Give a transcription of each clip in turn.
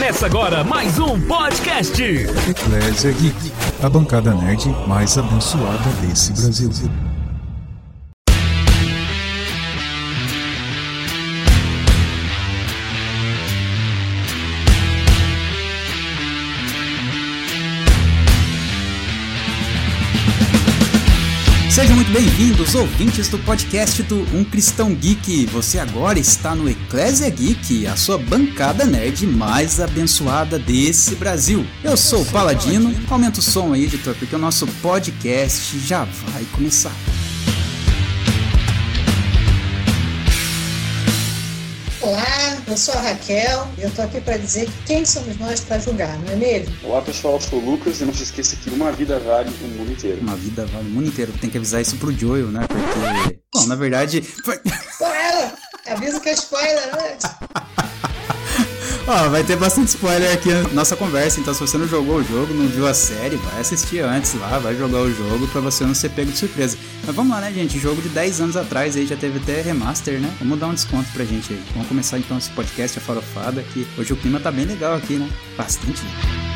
Começa agora mais um podcast. Eclésia Geek, a bancada nerd mais abençoada desse Brasil. Bem-vindos, ouvintes do podcast do Um Cristão Geek. Você agora está no Eclésia Geek, a sua bancada nerd mais abençoada desse Brasil. Eu sou o Paladino. Aumenta o som aí, editor, porque o nosso podcast já vai começar. Eu sou a Raquel e eu tô aqui para dizer quem somos nós para julgar, não é mesmo? Olá pessoal, eu sou o Lucas e não se esqueça que uma vida vale o mundo inteiro. Uma vida vale o mundo inteiro. Tem que avisar isso pro Joel, né? Porque. Bom, na verdade. Foi... Pô, ela! Avisa que é spoiler, né? Ó, vai ter bastante spoiler aqui na nossa conversa, então se você não jogou o jogo, não viu a série, vai assistir antes lá, vai jogar o jogo pra você não ser pego de surpresa. Mas vamos lá, né, gente? Jogo de 10 anos atrás aí já teve até remaster, né? Vamos dar um desconto pra gente aí. Vamos começar então esse podcast a farofada, que hoje o clima tá bem legal aqui, né? Bastante legal.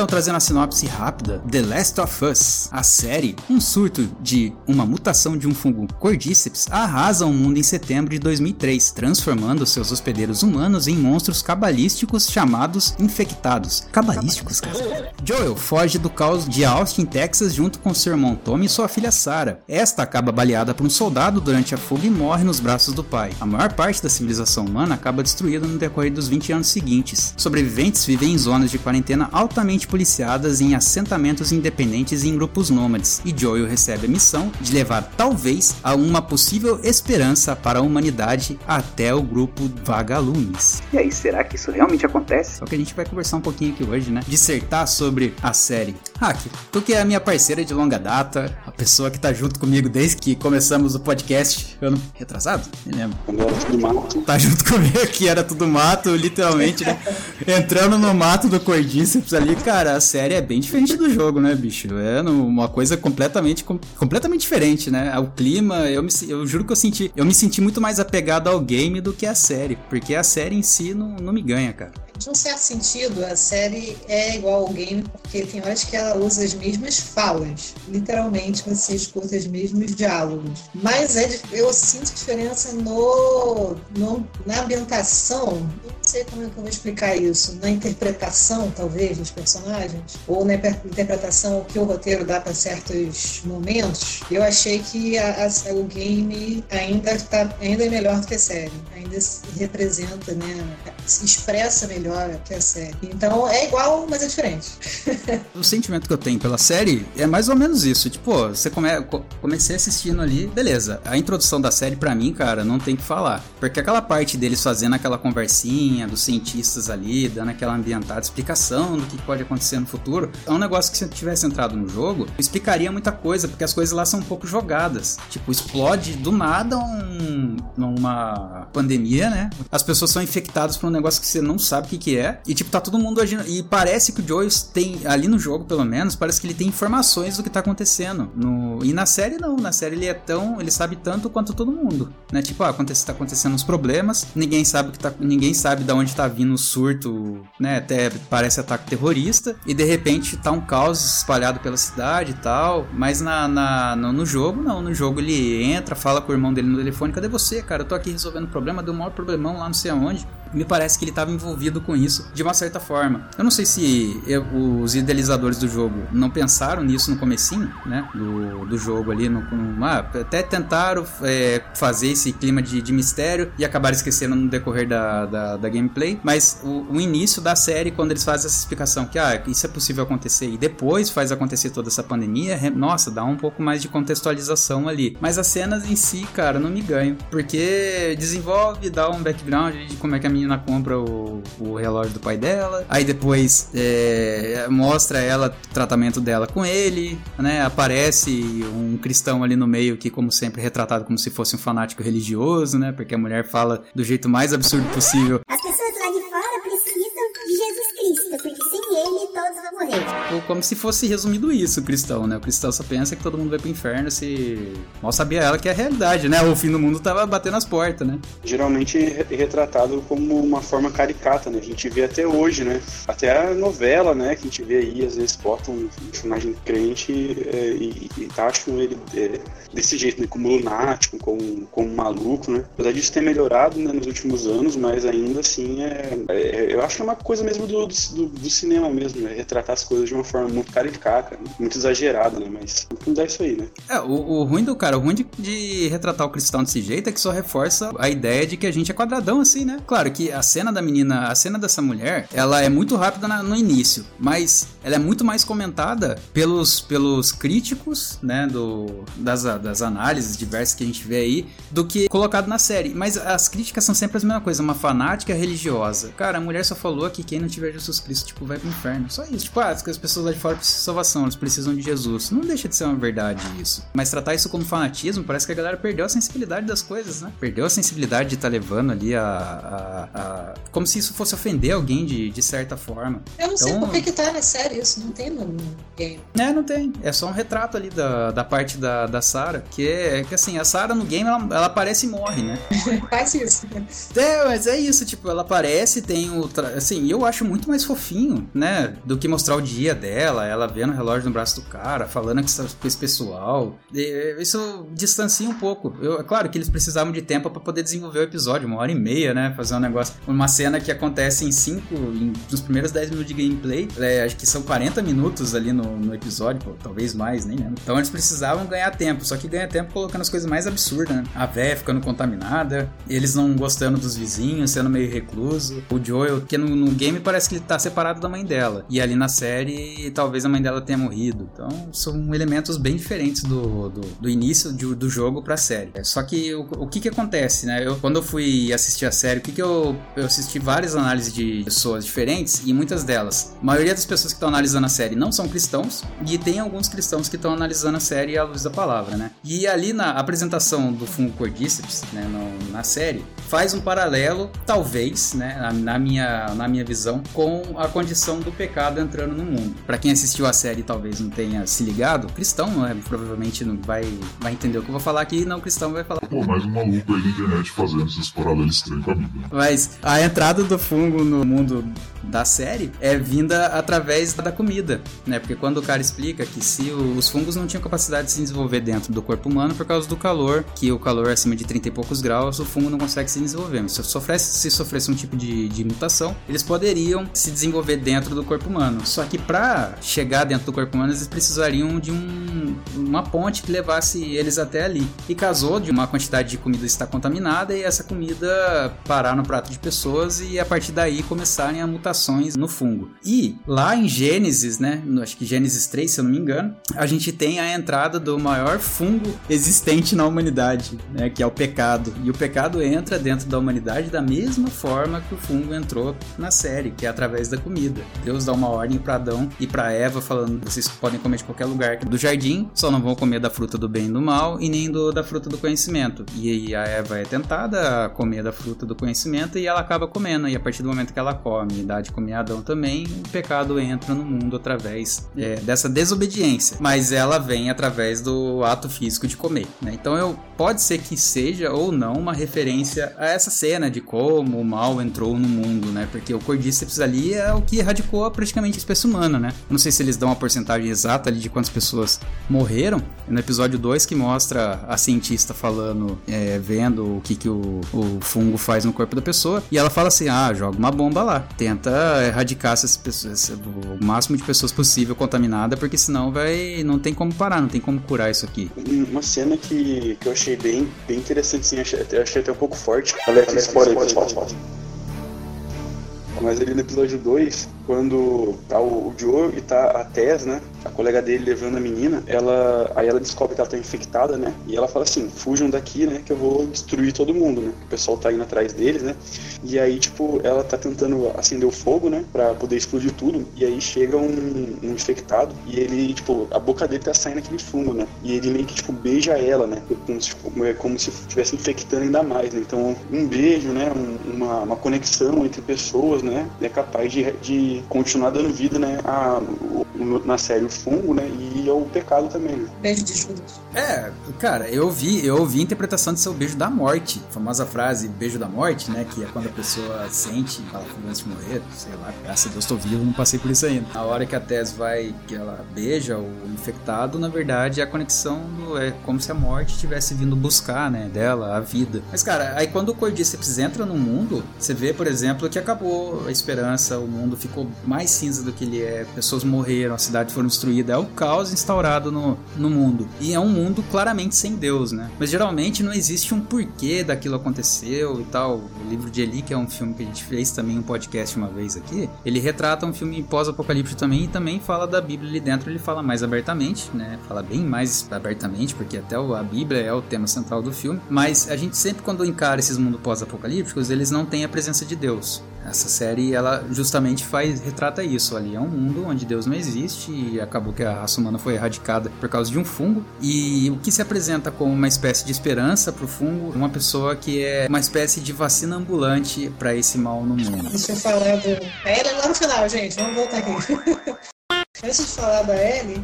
Então, trazendo a sinopse rápida, The Last of Us, a série, um surto de uma mutação de um fungo Cordyceps arrasa o mundo em setembro de 2003, transformando seus hospedeiros humanos em monstros cabalísticos chamados infectados. Cabalísticos, cara? Joel foge do caos de Austin, Texas, junto com seu irmão Tommy e sua filha Sarah. Esta acaba baleada por um soldado durante a fuga e morre nos braços do pai. A maior parte da civilização humana acaba destruída no decorrer dos 20 anos seguintes. Sobreviventes vivem em zonas de quarentena altamente policiadas em assentamentos independentes e em grupos nômades, e Joel recebe a missão de levar talvez a uma possível esperança para a humanidade até o grupo Vagalumes. E aí, será que isso realmente acontece? Só que a gente vai conversar um pouquinho aqui hoje, né? Dissertar sobre a série. Hack, tu que é a minha parceira de longa data, a pessoa que tá junto comigo desde que começamos o podcast, ano retrasado? Me lembro. Quando era tudo mato. Tá junto comigo aqui, era tudo mato, literalmente, né? Entrando no mato do Cordíceps ali, cara, a série é bem diferente do jogo, né, bicho? É uma coisa completamente, com, completamente diferente, né? O clima, eu, me, eu juro que eu senti, eu me senti muito mais apegado ao game do que a série, porque a série em si não, não me ganha, cara. De um certo sentido, a série é igual ao game, porque tem horas que ela usa as mesmas falas. Literalmente, você escuta os mesmos diálogos. Mas é, eu sinto diferença no, no na ambientação. Não sei como é que eu vou explicar isso. Na interpretação, talvez, dos personagens. Ou na interpretação que o roteiro dá para certos momentos. Eu achei que a, a, o game ainda, tá, ainda é melhor do que a série. Ainda se representa, né? Se expressa melhor melhor que a série. Então é igual, mas é diferente. o sentimento que eu tenho pela série é mais ou menos isso. Tipo, você come... comecei assistindo ali, beleza. A introdução da série, para mim, cara, não tem que falar. Porque aquela parte deles fazendo aquela conversinha dos cientistas ali, dando aquela ambientada explicação do que pode acontecer no futuro, é um negócio que se tivesse entrado no jogo, explicaria muita coisa, porque as coisas lá são um pouco jogadas. Tipo, explode do nada um... uma pandemia, né? As pessoas são infectadas por um negócio que você não sabe o que que é. E, tipo, tá todo mundo agindo. E parece que o Joyce tem, ali no jogo, pelo menos, parece que ele tem informações do que tá acontecendo. No... E na série, não. Na série ele é tão. Ele sabe tanto quanto todo mundo. Né? Tipo, ah, acontece, tá acontecendo uns problemas. Ninguém sabe que tá. Ninguém sabe de onde tá vindo o surto, né? Até parece ataque terrorista. E de repente tá um caos espalhado pela cidade e tal. Mas na, na no, no, jogo, não. No jogo ele entra, fala com o irmão dele no telefone: cadê você, cara? Eu tô aqui resolvendo um problema, deu um maior problemão lá, não sei aonde me parece que ele estava envolvido com isso de uma certa forma. Eu não sei se eu, os idealizadores do jogo não pensaram nisso no comecinho, né, do, do jogo ali, no, no ah, até tentaram é, fazer esse clima de, de, mistério e acabaram esquecendo no decorrer da, da, da gameplay, mas o, o, início da série, quando eles fazem essa explicação que ah, isso é possível acontecer e depois faz acontecer toda essa pandemia, nossa, dá um pouco mais de contextualização ali. Mas as cenas em si, cara, não me ganham, porque desenvolve, dá um background de como é que a menina compra o, o relógio do pai dela. Aí depois é, mostra ela, o tratamento dela com ele, né? Aparece um cristão ali no meio que, como sempre, retratado como se fosse um fanático religioso, né? Porque a mulher fala do jeito mais absurdo possível. As Ou como se fosse resumido isso, o cristão, né? O cristão só pensa que todo mundo vai pro inferno se. Mal sabia ela que é a realidade, né? O fim do mundo tava batendo as portas, né? Geralmente retratado como uma forma caricata, né? A gente vê até hoje, né? Até a novela, né? Que a gente vê aí, às vezes botam um personagem crente é, e, e taxam ele é, desse jeito, né? Como lunático, como, como maluco, né? Apesar disso ter melhorado né, nos últimos anos, mas ainda assim é, é- Eu acho que é uma coisa mesmo do, do, do cinema mesmo, né? Retratar as coisas de uma forma muito caricata, muito exagerada, né? Mas não dá isso aí, né? É, o, o ruim do cara, o ruim de, de retratar o cristão desse jeito é que só reforça a ideia de que a gente é quadradão assim, né? Claro que a cena da menina, a cena dessa mulher, ela é muito rápida na- no início, mas ela é muito mais comentada pelos, pelos críticos, né? Do, das, das análises diversas que a gente vê aí, do que colocado na série. Mas as críticas são sempre a mesma coisa, uma fanática religiosa. Cara, a mulher só falou que quem não tiver Jesus Cristo, tipo, vai pro inferno. Só isso. Tipo, ah, as pessoas lá de fora precisam de salvação, elas precisam de Jesus. Não deixa de ser uma verdade isso. Mas tratar isso como fanatismo, parece que a galera perdeu a sensibilidade das coisas, né? Perdeu a sensibilidade de estar levando ali a, a- a- Como se isso fosse ofender alguém de, de certa forma. Eu não sei Então- por que que tá na série isso, não tem no no game. É, não tem. É só um retrato ali da, da parte da, da Sarah. Que é que assim, a Sarah no game ela, ela aparece e morre, né? Faz isso. É, mas é isso, tipo, ela aparece, tem o. tra- Assim, eu acho muito mais fofinho, né? Do que mostrar o dia dela, ela vendo o relógio no braço do cara, falando que isso com esse pessoal. E, Isso distancia um pouco. Eu, é claro que eles precisavam de tempo pra poder desenvolver o episódio, uma hora e meia, né? Fazer um negócio. Uma cena que acontece em cinco. Nos primeiros 10 minutos de gameplay. é, acho que são 40 minutos ali no, no episódio, pô, talvez mais, nem lembro. Então eles precisavam ganhar tempo, só que ganha tempo colocando as coisas mais absurdas, né? A véia ficando contaminada, eles não gostando dos vizinhos, sendo meio recluso. O Joel, que no, no game parece que ele tá separado da mãe dela. E ali na série, talvez a mãe dela tenha morrido. Então são elementos bem diferentes do, do, do início de- do jogo pra série. É, Só que o, o que que acontece, né? Eu, quando eu fui assistir a série, o que que eu, eu assisti várias análises de pessoas diferentes e muitas delas, a maioria das pessoas que estão analisando a série não são cristãos e tem alguns cristãos que estão analisando a série à luz da palavra, né? E ali na apresentação do fungo cordíceps, né, no- na série, faz um paralelo, talvez, né, na, na minha, na minha visão, com a condição do pecado entrando no mundo. Pra quem assistiu a série e talvez não tenha se ligado, cristão, não é, provavelmente não vai, vai entender o que eu vou falar aqui, não cristão vai falar. Pô, mais um maluco aí na internet fazendo esses paralelos estranhos com a Bíblia. Mas a entrada do fungo no mundo da série é vinda através da comida, né? Porque quando o cara explica que se os fungos não tinham capacidade de se desenvolver dentro do corpo humano por causa do calor, que o calor é acima de 30 e poucos graus, o fungo não consegue se desenvolver. Se sofresse, se sofresse um tipo de, de mutação, eles poderiam se desenvolver dentro do corpo humano. Só que para chegar dentro do corpo humano, eles precisariam de um, uma ponte que levasse eles até ali. E casou de uma quantidade de comida estar contaminada e essa comida parar no prato de pessoas e a partir daí começarem a mutações no fungo. E lá em Gênesis, né, no- acho que Gênesis 3, se eu não me engano, a gente tem a entrada do maior fungo existente na humanidade, né, que é o pecado. E o pecado entra dentro da humanidade da mesma forma que o fungo entrou na série, que é através da comida. Deus dá uma ordem para Adão e para Eva falando: vocês podem comer de qualquer lugar do jardim, só não vão comer da fruta do bem e do mal e nem do, da fruta do conhecimento. E aí a Eva é tentada a comer da fruta do conhecimento e ela acaba comendo. E a partir do momento que ela come dá de comer Adão também, o pecado entra no mundo através é, dessa desobediência. Mas ela vem através do ato físico de comer. né? Então eu pode ser que seja ou não uma referência a essa cena de como o mal entrou no mundo, né? Porque o Cordíceps ali é o que erradicou praticamente a espécie humana, né? Não sei se eles dão a porcentagem exata ali de quantas pessoas morreram. É no episódio 2 que mostra a cientista falando, é, vendo o que, que o, o fungo faz no corpo da pessoa. E ela fala assim: ah, joga uma bomba lá. Tenta erradicar essas pessoas, o máximo de pessoas possível contaminadas, porque senão vai. não tem como parar, não tem como curar isso aqui. Uma cena que, que eu achei bem, bem interessante, sim, achei, até- achei até um pouco forte. Alex, spoiler, pessoal. Mas ali no episódio 2, quando tá o, Joe e tá a Tess, né? A colega dele levando a menina, ela aí ela descobre que ela tá infectada, né? E ela fala assim: fujam daqui, né? Que eu vou destruir todo mundo, né? O pessoal tá indo atrás deles, né? E aí, tipo, ela tá tentando acender o fogo, né? Pra poder explodir tudo. E aí chega um, um infectado e ele, tipo, a boca dele tá saindo aquele fungo, né? E ele meio que, tipo, beija ela, né? Como se, é como se estivesse infectando ainda mais, né? Então, um beijo, né? Um, uma, uma conexão entre pessoas, né? É capaz de, de continuar dando vida, né? A, o, na série o fungo, né? E ao pecado também, né? Beijo de Judas. É, cara, eu vi, eu ouvi a interpretação de ser o beijo da morte. A famosa frase beijo da morte, né? Que é quando a pessoa sente, fala antes de morrer, sei lá, graças a Deus tô vivo, não passei por isso ainda. A hora que a Tess vai, que ela beija o infectado, na verdade, a conexão do, é como se a morte tivesse vindo buscar, né, dela, a vida. Mas, cara, aí quando o Cordyceps entra no mundo, você vê, por exemplo, que acabou a esperança, o mundo ficou mais cinza do que ele é, pessoas morreram, a cidade foi destruída, é o caos instaurado no, no mundo. E é um mundo claramente sem Deus, né? Mas geralmente não existe um porquê daquilo aconteceu e tal. O livro de Eli, que é um filme que a gente fez também um podcast uma vez aqui, ele retrata um filme pós-apocalipse também e também fala da Bíblia ali dentro, ele fala mais abertamente, né? Fala bem mais abertamente, porque até a Bíblia é o tema central do filme. Mas a gente sempre, quando encara esses mundos pós-apocalípticos, eles não têm a presença de Deus. Essa série, ela justamente faz retrata isso. Ali é um mundo onde Deus não existe e acabou que a raça humana foi erradicada por causa de um fungo. E o que se apresenta como uma espécie de esperança pro fungo, uma pessoa que é uma espécie de vacina ambulante para esse mal no mundo. Deixa eu falar do. É ele lá no final, gente. Vamos voltar aqui. Antes de falar da Ellie,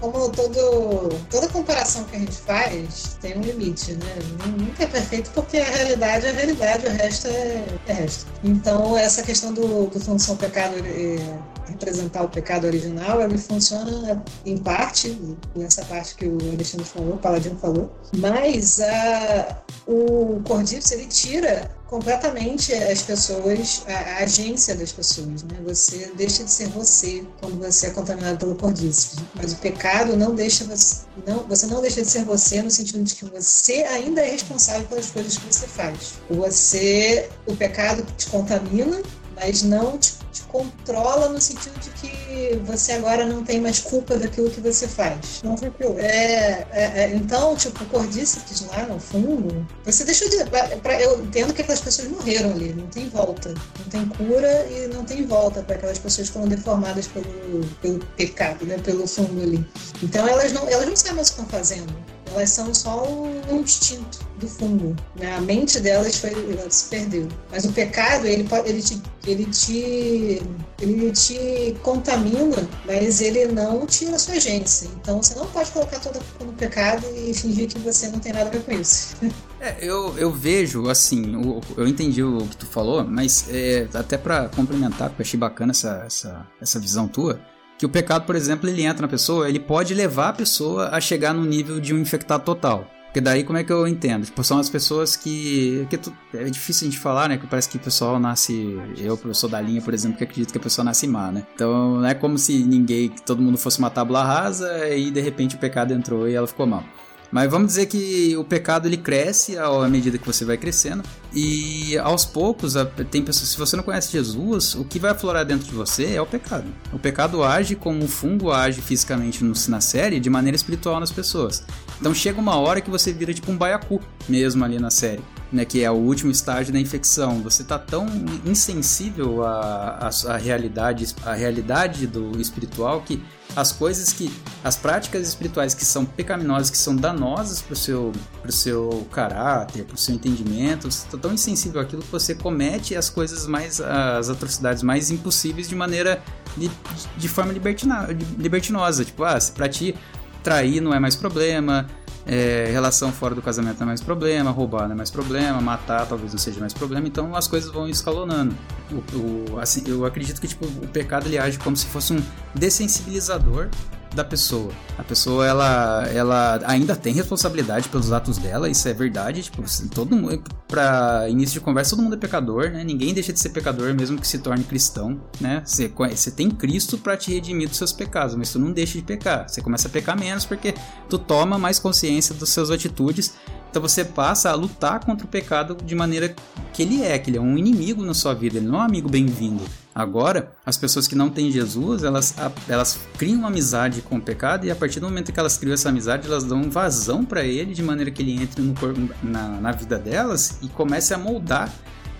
como todo, toda comparação que a gente faz tem um limite, né? Nunca é perfeito porque a realidade é a realidade, o resto é, é resto. Então, essa questão do, do função pecado é, representar o pecado original, ele funciona em parte, nessa parte que o Alexandre falou, o Paladino falou, mas a, o Cordíceps, ele tira completamente as pessoas, a, a, agência das pessoas, né? Você deixa de ser você quando você é contaminado pelo cordíceps. Mas o pecado não deixa você, não, você não deixa de ser você no sentido de que você ainda é responsável pelas coisas que você faz. Você, o pecado te contamina, mas não te, te, controla no sentido de que você agora não tem mais culpa daquilo que você faz. Não foi é, é, é, Então, tipo, o cordíceps lá no fundo, você deixou de. Pra, eu entendo que aquelas pessoas morreram ali, não tem volta. Não tem cura e não tem volta para aquelas pessoas que foram deformadas pelo, pelo pecado, né? Pelo fundo ali. Então elas não, elas não sabem mais o que estão fazendo elas são só um instinto do fungo. Né? A mente delas foi, ela se perdeu. Mas o pecado, ele, ele, te, ele, te, ele te contamina, mas ele não tira a sua agência. Então você não pode colocar toda a culpa no pecado e fingir que você não tem nada a ver com isso. É, eu, eu vejo, assim, eu, eu entendi o que tu falou, mas é, até para complementar, porque eu achei bacana essa, essa, essa visão tua, que o pecado, por exemplo, ele entra na pessoa, ele pode levar a pessoa a chegar no nível de um infectado total. Porque daí como é que eu entendo? Tipo, são as pessoas que. que tu, é difícil a gente falar, né? Que parece que o pessoal nasce. Eu, professor da linha, por exemplo, que acredito que a pessoa nasce má, né? Então não é como se ninguém, que todo mundo fosse uma tábula rasa e de repente o pecado entrou e ela ficou mal. Mas vamos dizer que o pecado ele cresce à medida que você vai crescendo e aos poucos tem pessoas, se você não conhece Jesus, o que vai aflorar dentro de você é o pecado. O pecado age como o fungo age fisicamente no, na série de maneira espiritual nas pessoas. Então chega uma hora que você vira tipo um baiacu mesmo ali na série né, que é o último estágio da infecção. Você está tão insensível à, à, à, realidade, à realidade do espiritual que as coisas que, as práticas espirituais que são pecaminosas, que são danosas para o seu, pro seu caráter, para o seu entendimento, você está tão insensível àquilo que você comete as coisas mais, as atrocidades mais impossíveis de maneira, de, de forma libertina, libertinosa. Tipo, ah, para ti trair não é mais problema, é, relação fora do casamento não é mais problema, roubar não é mais problema, matar talvez não seja mais problema, então as coisas vão escalonando. O, o, assim, eu acredito que tipo, o pecado ele age como se fosse um dessensibilizador da pessoa. A pessoa ela, ela ainda tem responsabilidade pelos atos dela, isso é verdade. Tipo, todo mundo, para início de conversa, todo mundo é pecador, né? Ninguém deixa de ser pecador, mesmo que se torne cristão, né? Você, você tem Cristo para te redimir dos seus pecados, mas tu não deixa de pecar. Você começa a pecar menos porque tu toma mais consciência das suas atitudes. Então você passa a lutar contra o pecado de maneira que ele é, que ele é um inimigo na sua vida, ele não é um amigo bem-vindo. Agora, as pessoas que não têm Jesus, elas, elas criam uma amizade com o pecado e a partir do momento que elas criam essa amizade, elas dão vazão para ele de maneira que ele entre no, na, na vida delas e comece a moldar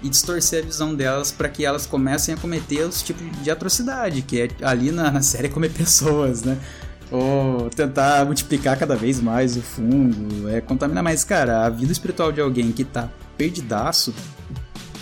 e distorcer a visão delas para que elas comecem a cometer os tipos de atrocidade, que é ali na, na série comer pessoas, né? Ou tentar multiplicar cada vez mais o fungo, é contaminar mais. Cara, a vida espiritual de alguém que tá perdidaço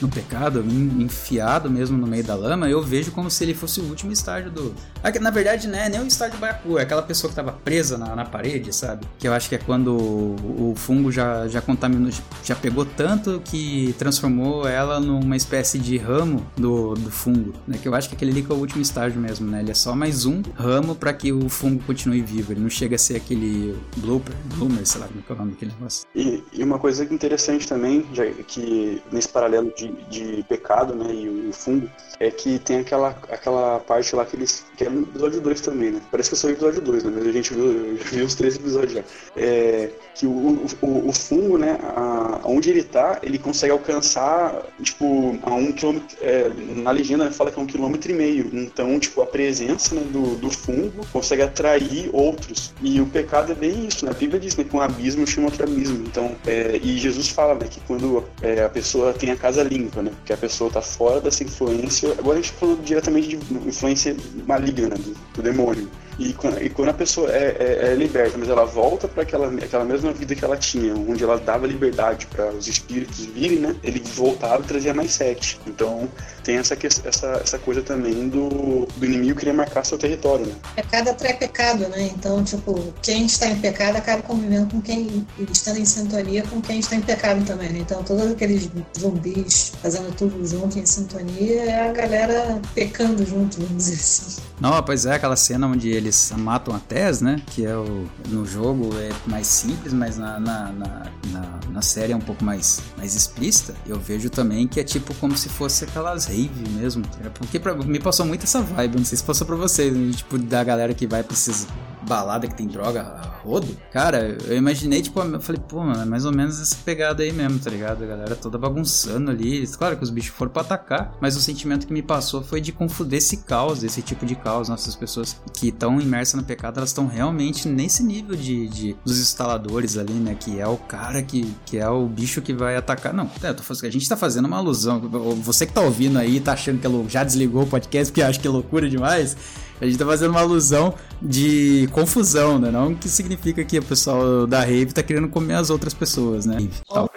no pecado, enfiado mesmo no meio da lama, eu vejo como se ele fosse o último estágio do. Na verdade, né, nem o estágio do Baiacu, é aquela pessoa que tava presa na, na parede, sabe? Que eu acho que é quando o, o fungo já, já contaminou, já pegou tanto que transformou ela numa espécie de ramo do, do fungo, né? Que eu acho que aquele ali que é o último estágio mesmo, né? Ele é só mais um ramo para que o fungo continue vivo. Ele não chega a ser aquele blooper, bloomer, sei lá como é o nome daquele negócio. E, e uma coisa interessante também, já que nesse paralelo de de, pecado, né, e o, fungo, é que tem aquela, aquela parte lá que eles. que é no episódio 2 também, né? Parece que é só o episódio 2, né? Mas a gente viu, viu os três episódios já. É, que o, o, o fungo, né, a, onde ele tá, ele consegue alcançar, tipo, a um quilômetro. É, na legenda fala que é um quilômetro e meio. Então, tipo, a presença né, do, do fungo consegue atrair outros. E o pecado é bem isso, né? A Bíblia diz né, que um abismo chama outro abismo. Então, é, e Jesus fala né, que quando é, a pessoa tem a casa limpa, né? Porque a pessoa está fora dessa influência. Agora a gente tá falando diretamente de influência maligna, do, do demônio. E quando, e quando a pessoa é, é, é, liberta, mas ela volta para aquela, aquela mesma vida que ela tinha, onde ela dava liberdade para os espíritos virem, né? Ele voltava e trazia mais sete. Então tem essa, essa, essa coisa também do, do inimigo querer marcar seu território, né? Pecado atrai pecado, né? Então, tipo, quem está em pecado acaba convivendo com quem, estando em sintonia com quem está em pecado também, né? Então, todos aqueles zumbis fazendo tudo junto em sintonia é a galera pecando junto, vamos dizer assim. Não, pois é, aquela cena onde eles matam a Tess, né? Que é o. No jogo é mais simples, mas na, na, na, na, na série é um pouco mais, mais explícita. Eu vejo também que é tipo como se fosse aquelas rave mesmo. Porque pra, me passou muito essa vibe, não sei se passou pra vocês, né? tipo, da galera que vai pra esses balada que tem droga rodo. Cara, eu imaginei, tipo, eu falei, pô, mano, é mais ou menos essa pegada aí mesmo, tá ligado? A galera toda bagunçando ali. Claro que os bichos foram pra atacar, mas o sentimento que me passou foi de confundir esse caos, esse tipo de caos. Nossas pessoas que estão imersas no pecado, elas estão realmente nesse nível de, de, dos instaladores ali, né? Que é o cara que, que é o bicho que vai atacar. Não, é, tô, a gente tá fazendo uma alusão. Você que tá ouvindo aí, tá achando que é já desligou o podcast porque acha que é loucura demais. A gente tá fazendo uma alusão de confusão, né? Não que significa que o pessoal da rave tá querendo comer as outras pessoas, né? Literalmente.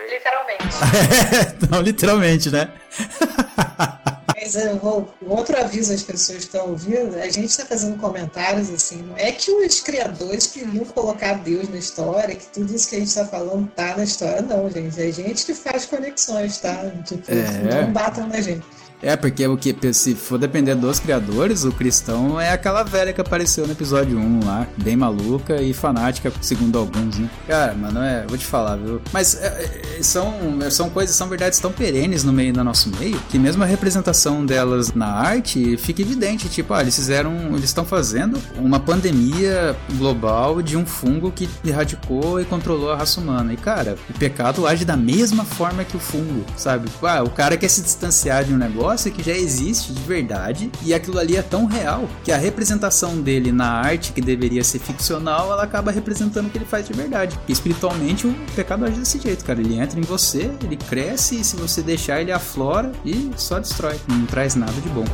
não, literalmente, né? Mas uh, um outro aviso às pessoas que estão ouvindo, a gente está fazendo comentários assim, não é que os criadores queriam colocar Deus na história, que tudo isso que a gente está falando tá na história, não, gente. É gente que faz conexões, tá? Tipo, é. não batam na gente. É, porque o que se for depender dos criadores, o cristão é aquela velha que apareceu no episódio 1 lá, bem maluca e fanática, segundo alguns, né? Cara, mano, é, vou te falar, viu? Mas é, é, são, são coisas, são verdades tão perenes no meio do nosso meio, que mesmo a representação delas na arte fica evidente, tipo, ah, eles fizeram, eles estão fazendo uma pandemia global de um fungo que erradicou e controlou a raça humana. E cara, o pecado age da mesma forma que o fungo, sabe? Ah, o cara quer se distanciar de um negócio negócio que já existe de verdade e aquilo ali é tão real que a representação dele na arte, que deveria ser ficcional, ela acaba representando o que ele faz de verdade. Espiritualmente o pecado age desse jeito, cara. Ele entra em você, ele cresce e se você deixar, ele aflora e só destrói. Não traz nada de bom.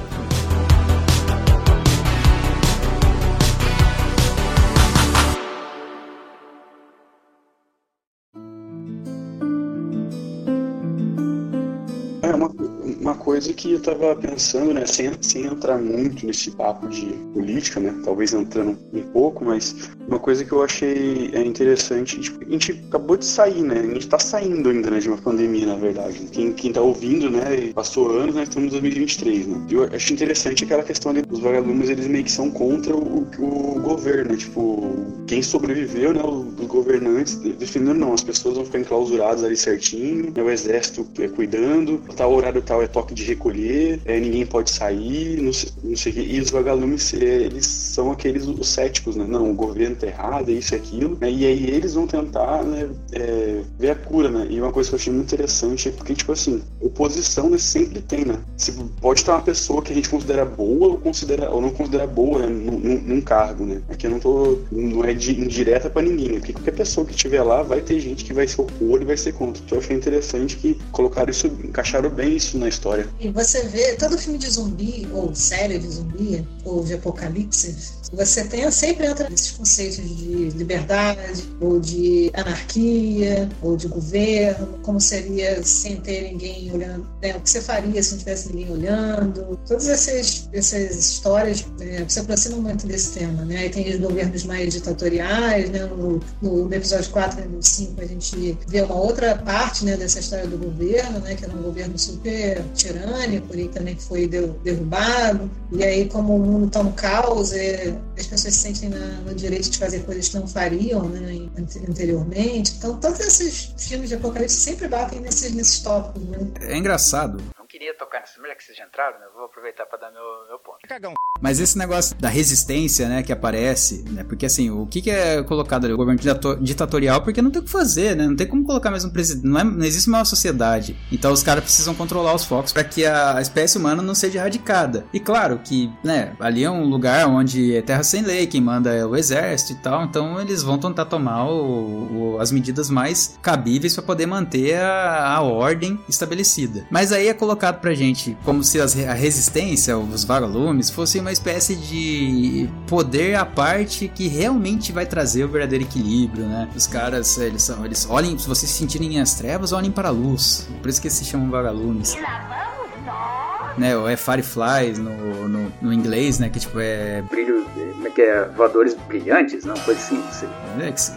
Coisa que eu tava pensando, né, sem, sem entrar muito nesse papo de política, né, talvez entrando um pouco, mas uma coisa que eu achei é interessante, tipo, a gente acabou de sair, né, a gente tá saindo ainda, né, de uma pandemia, na verdade. Quem, quem tá ouvindo, né, passou anos, né, estamos em 2023, né. Eu acho interessante aquela questão ali dos vagalumes, eles meio que são contra o, o governo, né, tipo, quem sobreviveu, né, os governantes defendendo, não, as pessoas vão ficar enclausuradas ali certinho, né, o exército é, cuidando, tal horário tal é toque de recolher, é, ninguém pode sair, não sei, não sei o que. E os vagalumes, eles são aqueles os céticos, né? Não, o governo tá isso e aquilo, né? E aí eles vão tentar, né, é, ver a cura, né? E uma coisa que eu achei muito interessante é porque, tipo assim, oposição né, sempre tem, né? Se pode estar uma pessoa que a gente considera boa ou, considera, ou não considera boa né, num, num- cargo, né? Aqui eu não tô. não é de, indireta pra ninguém, né? Porque qualquer pessoa que estiver lá vai ter gente que vai se opor e vai ser contra. Então eu achei interessante que colocaram isso, encaixaram bem isso na história. E você vê, todo filme de zumbi, ou série de zumbi, ou de apocalipse, você tem, sempre entra nesses conceitos de liberdade, ou de anarquia, ou de governo, como seria sem ter ninguém olhando, né, o que você faria se não tivesse ninguém olhando. Todas essas, essas histórias né, se aproximam muito desse tema. Né? Tem os governos mais ditatoriais, né? no, no, episódio 4 e no 5 a gente vê uma outra parte né, dessa história do governo, né, que era um governo super tirânico e também foi de- derrubado. E aí, como o mundo está um caos, é, as pessoas se sentem na- no direito de fazer coisas que não fariam né, ante- anteriormente. Então, todos esses filmes de apocalipse sempre batem nesses, nesses tópicos. Né? É engraçado. Queria tocar nessa mulher que vocês já entraram, né? Vou aproveitar pra dar meu, meu ponto. Mas esse negócio da resistência, né, que aparece, né? Porque assim, o que, que é colocado ali? O governo ditato- ditatorial, porque não tem o que fazer, né? Não tem como colocar mais um presidente. Não, é- não existe uma sociedade. Então os caras precisam controlar os focos para que a, a espécie humana não seja erradicada. E claro que, né, ali é um lugar onde é terra sem lei, quem manda é o exército e tal. Então eles vão tentar tomar o- o- as medidas mais cabíveis para poder manter a, a ordem estabelecida. Mas aí é colocado pra gente como se as a resistência, os vagalumes, fossem uma espécie de poder à parte que realmente vai trazer o verdadeiro equilíbrio, né? Os caras, eles são, eles olhem, se vocês se sentirem as trevas, olhem para a luz. Por isso que se chamam vagalumes. Né, ou é Fireflies no, no, no inglês, né? Que tipo é. Brilho, como é que é? Voadores brilhantes, não? Coisa assim. não sei.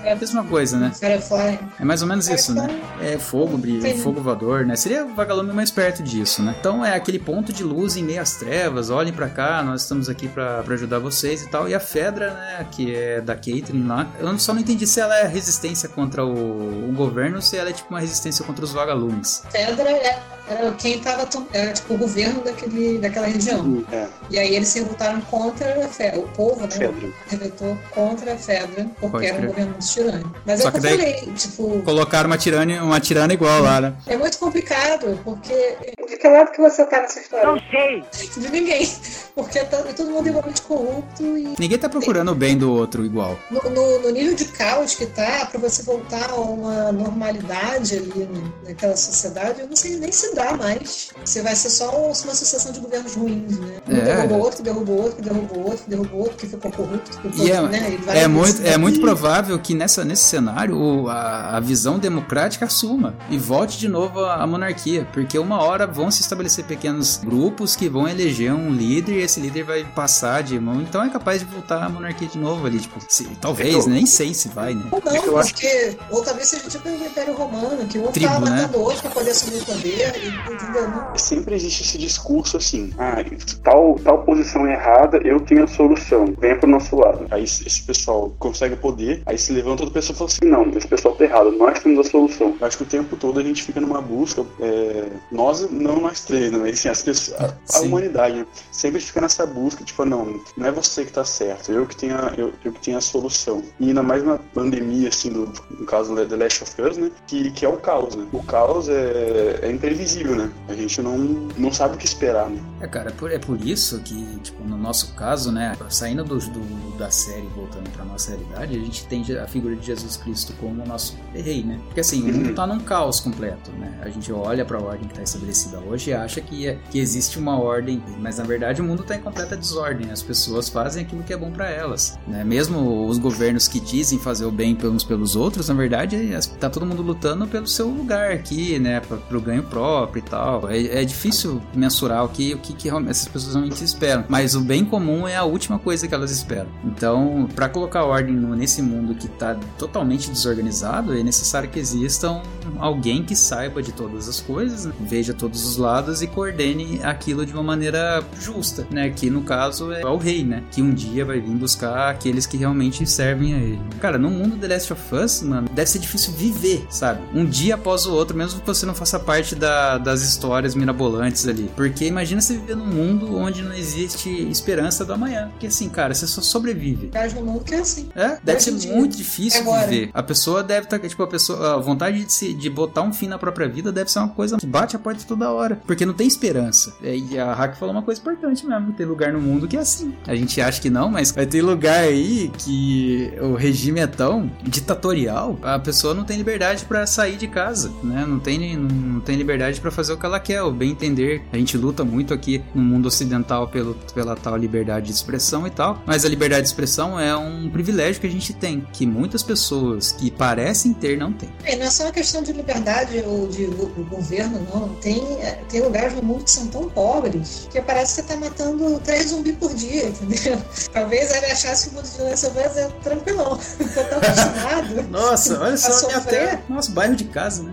É, é a mesma coisa, né? Firefly. É mais ou menos isso, né? É fogo, brilho, Entendi. fogo voador, né? Seria o vagalume mais perto disso, né? Então é aquele ponto de luz em meio às trevas, olhem pra cá, nós estamos aqui pra pra ajudar vocês e tal. E a Fedra, né, que é da Caitlyn lá, eu só não entendi se ela é resistência contra o, o governo ou se ela é tipo uma resistência contra os vagalumes. Pedra é- era quem estava era tipo o governo daquele, daquela região. É, E aí eles se revoltaram contra a Fedra. O povo, né? Fedra. Revoltou contra a Fedra, porque Pode era um governo muito tirânico. Mas Só é o que eu falei, tipo, Colocaram uma tirana, uma tirana igual lá, né? é muito complicado, porque. De que lado que você tá nessa história? Não sei! De ninguém. Porque tá, é todo mundo igualmente corrupto e Ninguém tá procurando o bem do outro igual. no, no- no nível de caos que tá, para você voltar a uma normalidade ali né, naquela sociedade, eu não sei nem se dá mais. Você vai ser só uma sucessão de governos ruins, né? Um É. derrubou outro, que derrubou outro, que derrubou outro, que derrubou outro, que ficou corrupto, que ficou, E é, né? e vai é, muito, é muito provável que nessa, nesse cenário o- a, a visão democrática assuma e volte de novo a, a monarquia, porque uma hora vão se estabelecer pequenos grupos que vão eleger um líder e esse líder vai passar de mão, então é capaz de voltar a monarquia de novo ali, tipo, se- talvez, nem sei se vai, né? Ou não, eu acho porque ou talvez seja tipo o Império Romano, que um Tribo, tava né? matando outro pra poder assumir o poder, e, entendeu? Sempre existe esse discurso assim, ah, tal, tal posição é errada, eu tenho a solução, venha pro nosso lado. Aí esse pessoal consegue poder, aí se levanta outra pessoa e fala assim, não, esse pessoal tá errado, nós temos a solução. Eu acho que o tempo todo a gente fica numa busca, é, nós, não nós três, né, assim, as pessoas, a, a humanidade, né, sempre fica nessa busca, tipo, não, não é você que tá certo, eu que tenho a, eu, eu que tenho a solução. E ainda mais na pandemia, assim, do, no caso do The Last of Us, né, que, que é o caos, né. O caos é, é imprevisível, né, a gente não, não sabe o que esperar, né. É, cara, é por, é por isso que, tipo, no nosso caso, né, saindo do, do- da série e voltando pra nossa realidade, a gente tem a figura de Jesus Cristo como o nosso rei, né? Porque assim, o mundo tá num caos completo, né? A gente olha pra ordem que tá estabelecida hoje e acha que, é- que existe uma ordem, mas na verdade o mundo tá em completa desordem. As pessoas fazem aquilo que é bom pra elas, né? Mesmo os governos que dizem fazer o bem uns pelos outros, na verdade, tá todo mundo lutando pelo seu lugar aqui, né? Pra, pro ganho próprio e tal. É, é difícil mensurar o que, o que, que essas pessoas realmente esperam. Mas o bem comum é a última coisa que elas esperam. Então, pra colocar ordem nesse mundo que tá totalmente desorganizado, é necessário que exista um- alguém que saiba de todas as coisas, né? veja todos os lados e coordene aquilo de uma maneira justa, né? Que no caso é o rei, né? Que um dia vai vir buscar aqueles que realmente servem a ele. Cara, no mundo The Last of Us, mano, deve ser difícil viver, sabe? Um dia após o outro, mesmo que você não faça parte da, das histórias mirabolantes ali. Porque imagina você viver num mundo onde não existe esperança do amanhã. Porque assim, cara, você só sobrevive. Mas no mundo que é assim. É, deve ser dia. muito difícil Agora. viver. A pessoa deve estar, tipo, a pessoa, a vontade de, se, de botar um fim na própria vida deve ser uma coisa que bate a porta toda hora, porque não tem esperança. É, E a Hack falou uma coisa importante mesmo, tem lugar no mundo que é assim. A gente acha que não, mas vai ter lugar aí que o regime é tão ditatorial, a pessoa não tem liberdade pra sair de casa, né? Não tem, não, não tem liberdade pra fazer o que ela quer, o bem entender. A gente luta muito aqui no mundo ocidental pelo, pela tal liberdade de expressão e tal, mas a liberdade de expressão é um privilégio que a gente tem, que muitas pessoas que parecem ter não têm. E não é só uma questão de liberdade ou de go- governo, não. Tem, é, tem lugares no mundo que são tão pobres que parece que você tá matando três zumbis por dia, entendeu? Talvez ele achasse que o mundo de Last of Us é tranquilão. Acostumado. Nossa, olha só A minha terra. Nosso bairro de casa, né?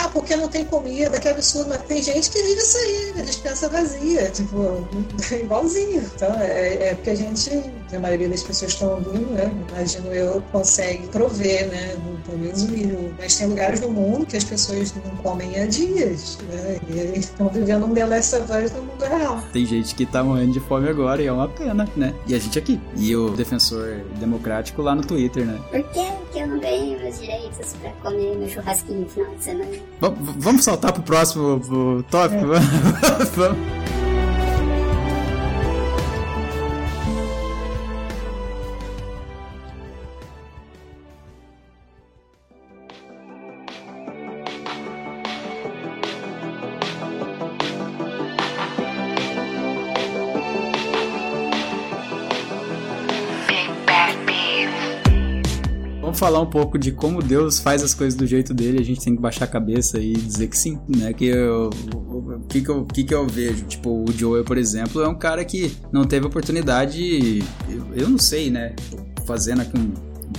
Ah, porque não tem comida, que absurdo. Mas tem gente que vive isso aí, dispensa vazia, tipo, igualzinho. Então, é, é porque a gente, a maioria das pessoas que estão ouvindo, né, imagino eu, consegue prover, né, no- pelo menos o mínimo. Mas tem lugares no mundo que as pessoas não comem há dias, né, e eles estão vivendo um The Last of Us no mundo real. Tem gente que tá morrendo de fome agora e é uma pena, né? E a gente aqui. E o defensor democrático lá no Twitter, né? Por que que eu não ganhei meus direitos pra comer meu churrasquinho no final de semana? V- vamos saltar pro próximo pro tópico? Vamos. Vamos falar um pouco de como Deus faz as coisas do jeito dele. A gente tem que baixar a cabeça e dizer que sim, né? Que eu, o que que eu, que que eu vejo? Tipo, o Joel, por exemplo, é um cara que não teve oportunidade. Eu, eu não sei, né? Fazendo aqui um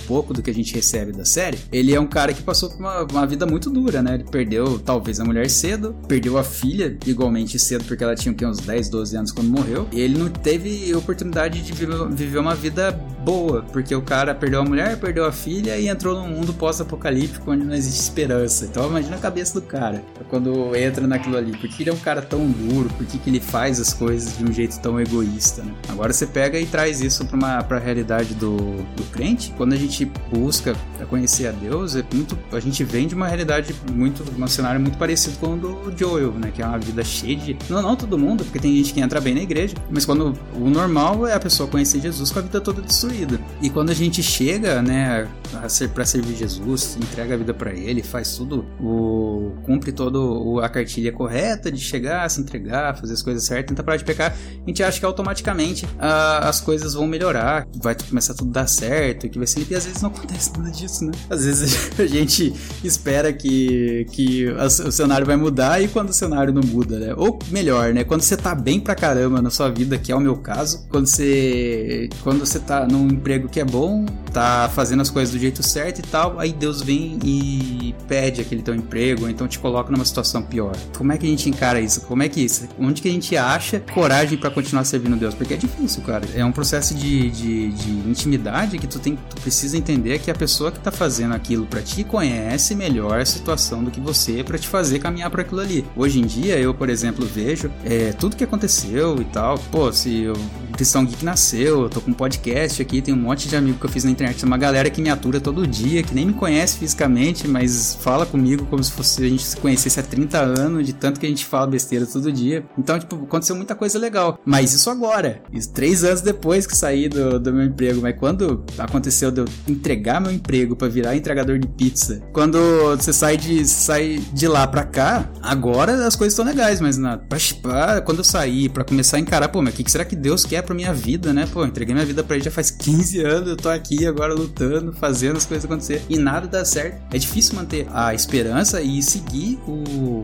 pouco do que a gente recebe da série, ele é um cara que passou por uma, uma vida muito dura, né? Ele perdeu talvez a mulher cedo, perdeu a filha igualmente cedo, porque ela tinha uns 10, 12 anos quando morreu. E ele não teve oportunidade de viver, viver uma vida boa, porque o cara perdeu a mulher, perdeu a filha e entrou num mundo pós-apocalíptico onde não existe esperança. Então imagina a cabeça do cara quando entra naquilo ali. Por que ele é um cara tão duro? Por que, que ele faz as coisas de um jeito tão egoísta, né? Agora você pega e traz isso pra, uma, pra realidade do, do crente. Quando a gente busca conhecer a Deus, é muito, a gente vem de uma realidade muito, um cenário muito parecido com o do Joel, né? Que é uma vida cheia de. Não, não todo mundo, porque tem gente que entra bem na igreja, mas quando o normal é a pessoa conhecer Jesus com a vida toda destruída. E quando a gente chega, né, a ser para servir Jesus, entrega a vida para Ele, faz tudo, o cumpre todo a cartilha correta de chegar, se entregar, fazer as coisas certas, tentar parar de pecar, a gente acha que automaticamente ah, as coisas vão melhorar, vai começar tudo a dar certo, que vai ser limpo, vezes não acontece nada disso, né? Às vezes a gente espera que, que o cenário vai mudar e quando o cenário não muda, né? Ou melhor, né? Quando você tá bem pra caramba na sua vida, que é o meu caso, quando você quando você tá num emprego que é bom, tá fazendo as coisas do jeito certo e tal, aí Deus vem e pede aquele teu emprego, ou então te coloca numa situação pior. Como é que a gente encara isso? Como é que isso? Onde que a gente acha coragem pra continuar servindo Deus? Porque é difícil, cara. É um processo de, de, de intimidade que tu tem, tu precisa entender que a pessoa que tá fazendo aquilo pra ti conhece melhor a situação do que você pra te fazer caminhar para aquilo ali. Hoje em dia, eu, por exemplo, vejo é, tudo que aconteceu e tal. Pô, se eu, Cristão Geek nasceu, eu tô com um podcast aqui, tem um monte de amigo que eu fiz na internet, uma galera que me atura todo dia, que nem me conhece fisicamente, mas fala comigo como se fosse a gente se conhecesse há 30 anos, de tanto que a gente fala besteira todo dia. Então, tipo, aconteceu muita coisa legal. Mas isso agora, isso três anos depois que saí do, do meu emprego, mas quando aconteceu de eu entregar meu emprego para virar entregador de pizza, quando você sai de, sai de lá pra cá, agora as coisas estão legais, mas na, pra, pra, quando eu saí para começar a encarar, pô, mas o que, que será que Deus quer pra minha vida, né? Pô, entreguei minha vida pra ele já faz 15 anos, eu tô aqui agora lutando, fazendo as coisas acontecer e nada dá certo. É difícil manter a esperança e seguir o,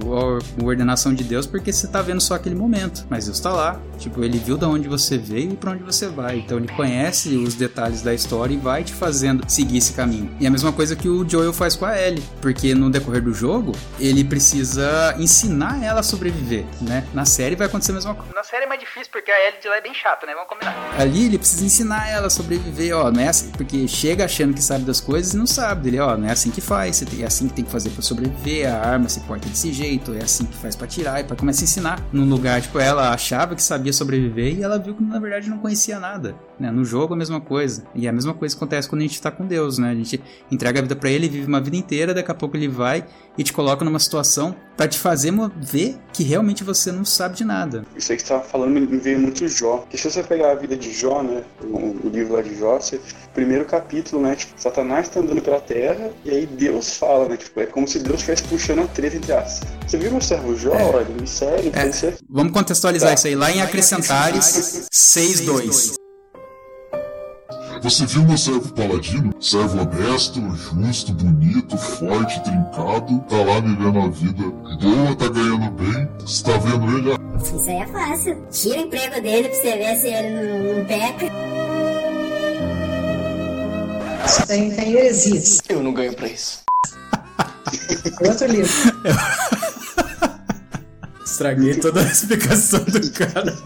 ordenação de Deus porque você tá vendo só aquele momento, mas Deus tá lá. Tipo, ele viu da onde você veio e pra onde você vai. Então ele conhece os detalhes da história e vai te fazer fazendo seguir esse caminho. E a mesma coisa que o Joel faz com a Ellie, porque no decorrer do jogo, ele precisa ensinar ela a sobreviver, né? Na série vai acontecer a mesma coisa. Na série é mais difícil porque a Ellie de lá é bem chata, né? Vamos combinar. Ali ele precisa ensinar ela a sobreviver, ó, não é assim, porque chega achando que sabe das coisas e não sabe. Ele, ó, não é assim que faz, é assim que tem que fazer pra sobreviver, a arma se porta desse jeito, é assim que faz pra tirar, e pra começa a ensinar. Num lugar, tipo, ela achava que sabia sobreviver e ela viu que na verdade não conhecia nada, né? No jogo a mesma coisa. E a mesma coisa acontece quando a gente tá com Deus, né? A gente entrega a vida pra ele, vive uma vida inteira, daqui a pouco ele vai e te coloca numa situação pra te fazer ver que realmente você não sabe de nada. Isso aí que você tava falando me veio muito Jó. Porque se você pegar a vida de Jó, né? O, o livro lá de Jó, você, primeiro capítulo, né? Tipo, Satanás tá andando pela terra e aí Deus fala, né? Tipo, é como se Deus estivesse puxando a treta entre as. Você viu meu servo Jó? É. Olha, me segue, É. Vamos contextualizar Tá. isso aí lá em Acrescentares 6.2. Você viu meu servo paladino? Servo honesto, justo, bonito, forte, trincado, tá lá vivendo a vida boa, tá ganhando bem. Você tá vendo ele? Isso aí é fácil. Tira o emprego dele pra você ver se ele não, peca. Isso tem, tem heresias. Eu não ganho pra isso. Outro livro. Estraguei toda a explicação do cara.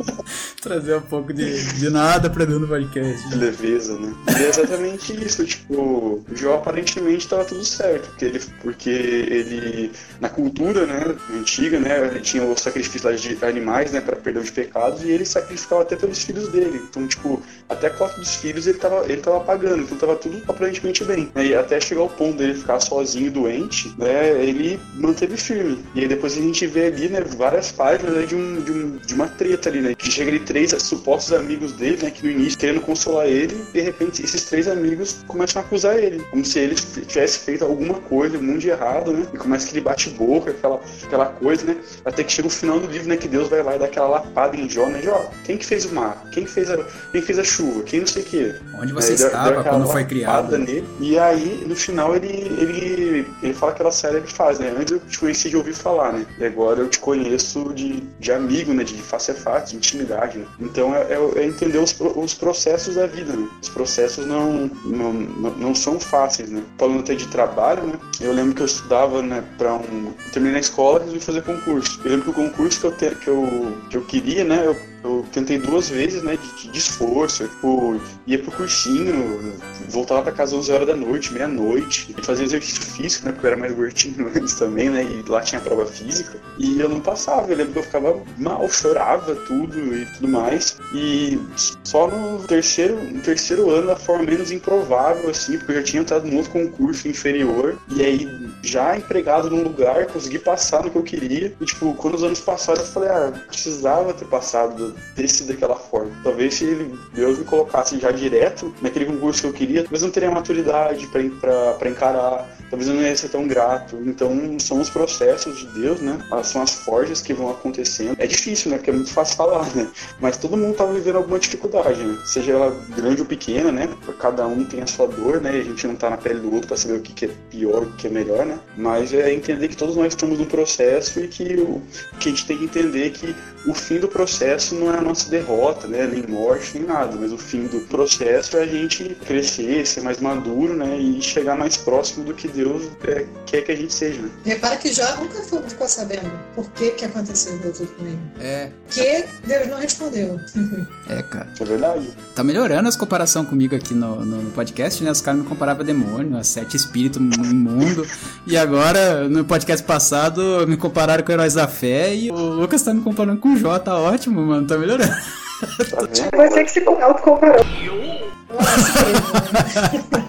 Trazer um pouco de, de nada pra dentro do podcast. de leveza, né? E é exatamente isso, tipo, o Jó aparentemente tava tudo certo, porque ele, porque ele na cultura, né, antiga, né, ele tinha o sacrifício de animais, né, para perdão de pecados, e ele sacrificava até pelos filhos dele. Então, tipo, até a cota dos filhos ele tava, ele tava pagando, então tava tudo aparentemente bem. E até chegar ao ponto dele ficar sozinho, doente, né, ele manteve firme. E aí depois a gente vê ali, né, várias páginas né, de, um, de, um, de uma treta ali, né, que chega ali três supostos amigos dele, né, que no início querendo consolar ele, e de repente esses três amigos começam a acusar ele, como se ele tivesse feito alguma coisa muito de errado, né, e começa aquele bate-boca, aquela, aquela coisa, né, até que chega o final do livro, né, que Deus vai lá e dá aquela lapada em Jó, né, Jó, quem que fez o mar? Quem que fez a, quem fez a chuva? Quem não sei o quê? Onde você Aí deu- estava deu aquela quando foi criado? Nele, e aí, no final, ele, ele, ele fala aquela célebre frase, né? Antes eu te conheci de ouvir falar, né? E agora eu te conheço de, de amigo, né? De face a face, de intimidade, né? Então é, é- é entender os, os processos da vida, né? Os processos não, não, não, são fáceis, né? Falando até de trabalho, né? Eu lembro que eu estudava, né, pra um... Terminei a escola e resolvi fazer concurso. Eu lembro que o concurso que eu, te, que eu, que eu queria, né? Eu, eu tentei duas vezes, né, de, de esforço. Eu, tipo, ia pro cursinho, voltava pra casa 11 horas da noite, meia-noite, fazia exercício físico, né, porque eu era mais gordinho antes também, né, e lá tinha prova física. E eu não passava, eu lembro que eu ficava mal, chorava tudo e tudo mais. E só no terceiro, no terceiro ano, da forma menos improvável, assim, porque eu já tinha entrado num outro concurso inferior, e aí já empregado num lugar, consegui passar no que eu queria. E, tipo, quando os anos passaram, eu falei, ah, precisava ter passado desse daquela forma. Talvez se ele, Deus me colocasse já direto naquele concurso que eu queria, talvez eu não teria maturidade pra encarar, talvez eu não ia ser tão grato. Então, são os processos de Deus, né? Ah, São as forjas que vão acontecendo. É difícil, né? Porque é muito fácil falar, né? Mas todo mundo tá vivendo alguma dificuldade, né? Seja ela grande ou pequena, né? Cada um tem a sua dor, né? E a gente não tá na pele do outro pra saber o que, que é pior, o que é melhor, né? Mas é entender que todos nós estamos num processo e que, o, que a gente tem que entender que o fim do processo não é a nossa derrota, né? Nem morte, nem nada. Mas o fim do processo é a gente crescer, ser mais maduro, né? E chegar mais próximo do que Deus é, quer que a gente seja, né? Repara que Jó nunca ficou sabendo por que que aconteceu tudo com ele. É, Que Deus não respondeu. é, cara. É verdade. Tá melhorando as comparação comigo aqui no, no, no podcast, né? Os caras me comparavam a demônio, a sete espíritos imundo. e agora, no podcast passado, me compararam com heróis da fé e o Lucas tá me comparando com o Jó, tá ótimo, mano, tá melhorando. Tá vendo? Você que se autocomparou.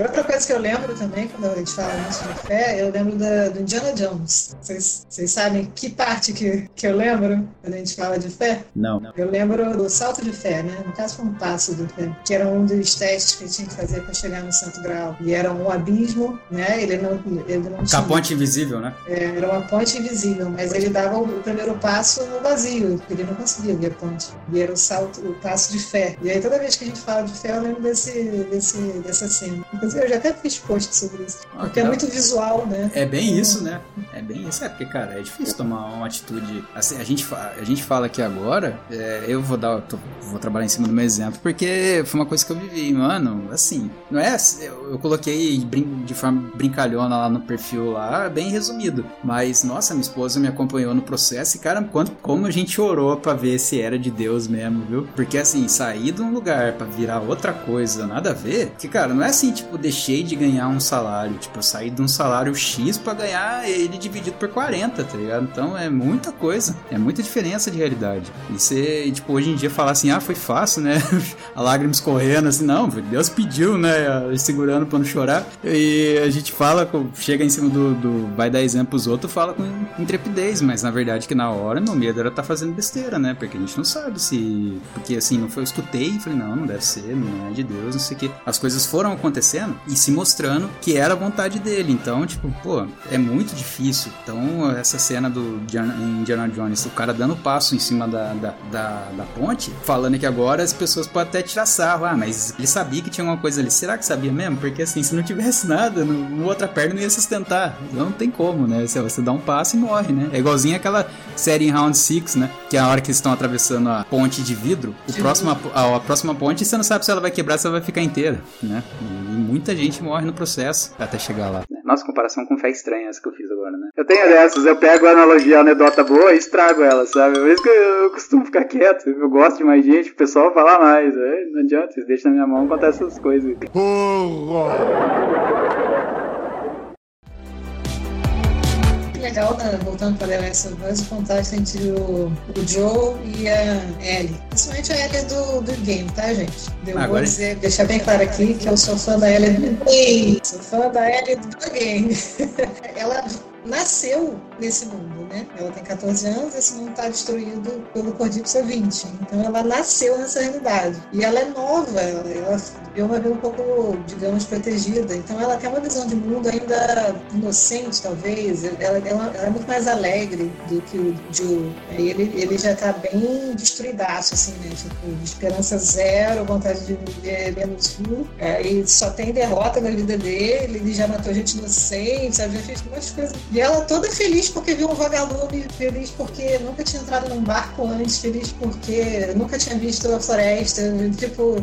Outra coisa que eu lembro também, quando a gente fala isso de fé, eu lembro da, do Indiana Jones. Vocês sabem que parte que, que eu lembro quando a gente fala de fé? Não. Eu lembro do salto de fé, né? No caso foi um passo de fé, que era um dos testes que tinha que fazer para chegar no Santo Grau. E era um abismo, né? Ele não, ele não tinha. a ponte invisível, né? É, era uma ponte invisível, mas ele dava o primeiro passo no vazio, porque ele não conseguia ver a ponte. E era o salto, o passo de fé. E aí toda vez que a gente fala de fé, eu lembro desse, desse, dessa cena. Inclusive Inclusive, eu já até fiz post sobre isso. Ah, porque é muito visual, né? É bem isso, né? É bem isso. É porque, cara, é difícil tomar uma atitude. Assim, a gente, a gente fala aqui agora, é, eu vou dar. tô- vou trabalhar em cima do meu exemplo, porque foi uma coisa que eu vivi, mano. Assim, não é. Eu, eu coloquei de forma brincalhona lá no perfil lá, bem resumido. Mas, nossa, minha esposa me acompanhou no processo e, cara, quanto, como a gente orou pra ver se era de Deus mesmo, viu? Porque, assim, sair de um lugar pra virar outra coisa, nada a ver. Que, cara, não é assim, tipo, deixei de ganhar um salário. Tipo, eu saí de um salário X pra ganhar ele dividido por 40, tá ligado? Então é muita coisa. É muita diferença de realidade. E você, tipo, hoje em dia falar assim, ah, foi fácil, né? a lágrima escorrendo, assim, não, Deus pediu, né? Segurando pra não chorar. E a gente fala, chega em cima do, do vai dar exemplo pros outros, fala com intrepidez, mas na verdade que na hora meu medo era estar fazendo besteira, né? Porque a gente não sabe se. Porque assim, não foi, eu escutei e falei, não, não deve ser, não é de Deus, não sei o que. As coisas foram acontecendo e se mostrando que era a vontade dele. Então, tipo, pô, é muito difícil. Então, essa cena do Indiana- Jones, o cara dando passo em cima da, da, da, da ponte, falando que agora as pessoas podem até tirar sarro. Ah, mas ele sabia que tinha alguma coisa ali. Será que sabia mesmo? Porque assim, se não tivesse nada, no, outra perna não ia sustentar. Então não tem como, né? Você, você dá um passo e morre, né? É igualzinho aquela série em Round 6, né? Que é a hora que eles estão atravessando a ponte de vidro, o próximo, a, a próxima ponte você não sabe se ela vai quebrar, se ela vai ficar inteira, né? E muita gente morre no processo até chegar lá. Nossa, comparação com fé estranha essa que eu fiz agora, né? Eu tenho dessas, eu pego a analogia, a anedota boa e estrago ela, sabe? Por isso que eu, eu costumo ficar quieto. Eu gosto de mais gente, o pessoal fala mais. é, Não adianta, vocês deixam na minha mão contar essas coisas. Legal, né? voltando para The Last of Us, o contraste entre o, o Joe e a Ellie. Principalmente a Ellie do, do game, tá, gente? Eu vou Agora- dizer, deixar bem claro aqui que eu sou fã da Ellie do game. Sou fã da Ellie do game. Ela nasceu nesse mundo, né? Ela tem 14 anos, esse mundo está destruído pelo Cordipsa 20. Então ela nasceu nessa realidade. E ela é nova, ela, ela viveu uma vida um pouco, digamos, protegida. Então ela tem uma visão de mundo ainda inocente, talvez. Ela, ela- ela é muito mais alegre do que o Joe. Ele, ele já tá bem destruidaço, assim, né? Tipo, esperança zero, vontade de viver menos viu. É, e só tem derrota na vida dele, ele já matou gente inocente, sabe? Já fez um monte de coisa. E ela toda feliz porque viu um vagalume, feliz porque nunca tinha entrado num barco antes, feliz porque nunca tinha visto a floresta, tipo,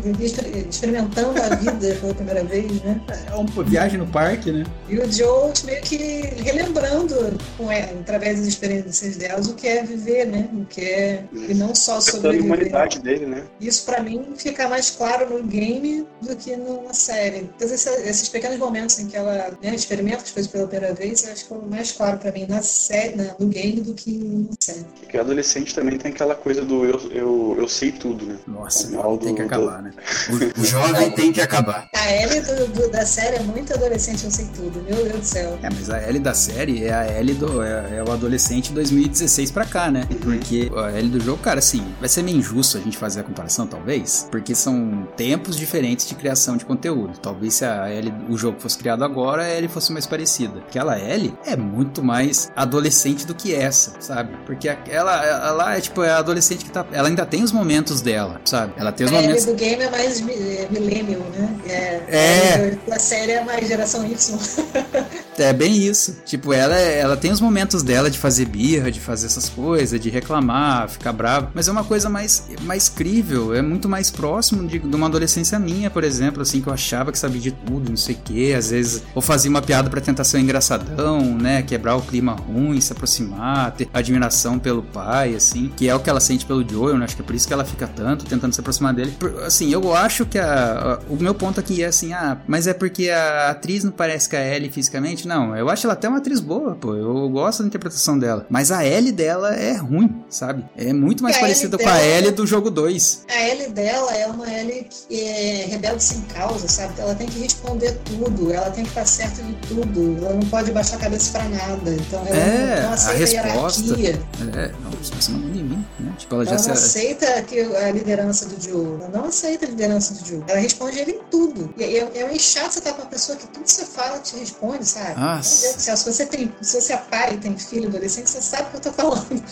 experimentando a vida pela primeira vez, né? É uma viagem no parque, né? E o Joe meio que relembrando com ela, através das experiências delas, o que é viver, né? O que é. E não só Tratando a humanidade dele, né? Isso pra mim fica mais claro no game do que numa série. Então, esse- esses pequenos momentos em que ela né, experimenta as coisas pela primeira vez, eu acho que ficou mais claro pra mim na série, na- no game do que na série. Porque adolescente também tem aquela coisa do eu, eu, eu sei tudo, né? Nossa, O mal tem que do- acabar, né? O, o jovem tem que acabar. A Ellie do- do- da série é muito adolescente, eu sei tudo. Meu Deus do céu. É, mas a Ellie da série é a Ellie do. É, é o adolescente 2016 pra cá, né? Porque a Ellie do jogo, cara, assim, vai ser meio injusto a gente fazer a comparação, talvez. Porque são tempos diferentes de criação de conteúdo. Talvez se a Ellie, o jogo fosse criado agora, a Ellie fosse mais parecida. Porque ela, Ellie, é muito mais adolescente do que essa, sabe? Porque a- ela, ela é tipo, é a adolescente que tá. Ela ainda tem os momentos dela, sabe? Ela tem os A momentos. do game é mais é millennial, né? É. É. A Ellie da série é mais geração Y. É bem isso. Tipo, ela, ela tem os momentos dela de fazer birra, de fazer essas coisas, de reclamar, ficar brava. Mas é uma coisa mais, mais crível, é muito mais próximo de, de uma adolescência minha, por exemplo, assim, que eu achava que sabia de tudo, não sei o quê. Às vezes, ou fazia uma piada pra tentar ser um engraçadão, né? Quebrar o clima ruim, se aproximar, ter admiração pelo pai, assim, que é o que ela sente pelo Joel, né? Acho que é por isso que ela fica tanto tentando se aproximar dele. Assim, eu acho que a, a- o meu ponto aqui é assim, ah, mas é porque a atriz não parece com a Ellie fisicamente? Não, eu acho ela até uma atriz boa, pô. Eu gosto da interpretação dela. Mas a Ellie dela é ruim, sabe? É muito mais parecida com a Ellie do jogo 2. A Ellie dela é uma Ellie que é rebelde sem causa, sabe? Ela tem que responder tudo, ela tem que estar certa de tudo, ela não pode baixar a cabeça pra nada. Então ela É, não a aceita resposta. hierarquia. É, não, você mandou em mim, né? Tipo, ela Ela já não se... aceita que a liderança do Joe. Ela não aceita a liderança do Joe. Ela responde ele em tudo. E é, é meio chato você estar com uma pessoa que tudo que você fala te responde, sabe? Meu Deus Nossa. do céu, se você, tem, se você é pai e tem filho adolescente, você sabe o que eu tô falando.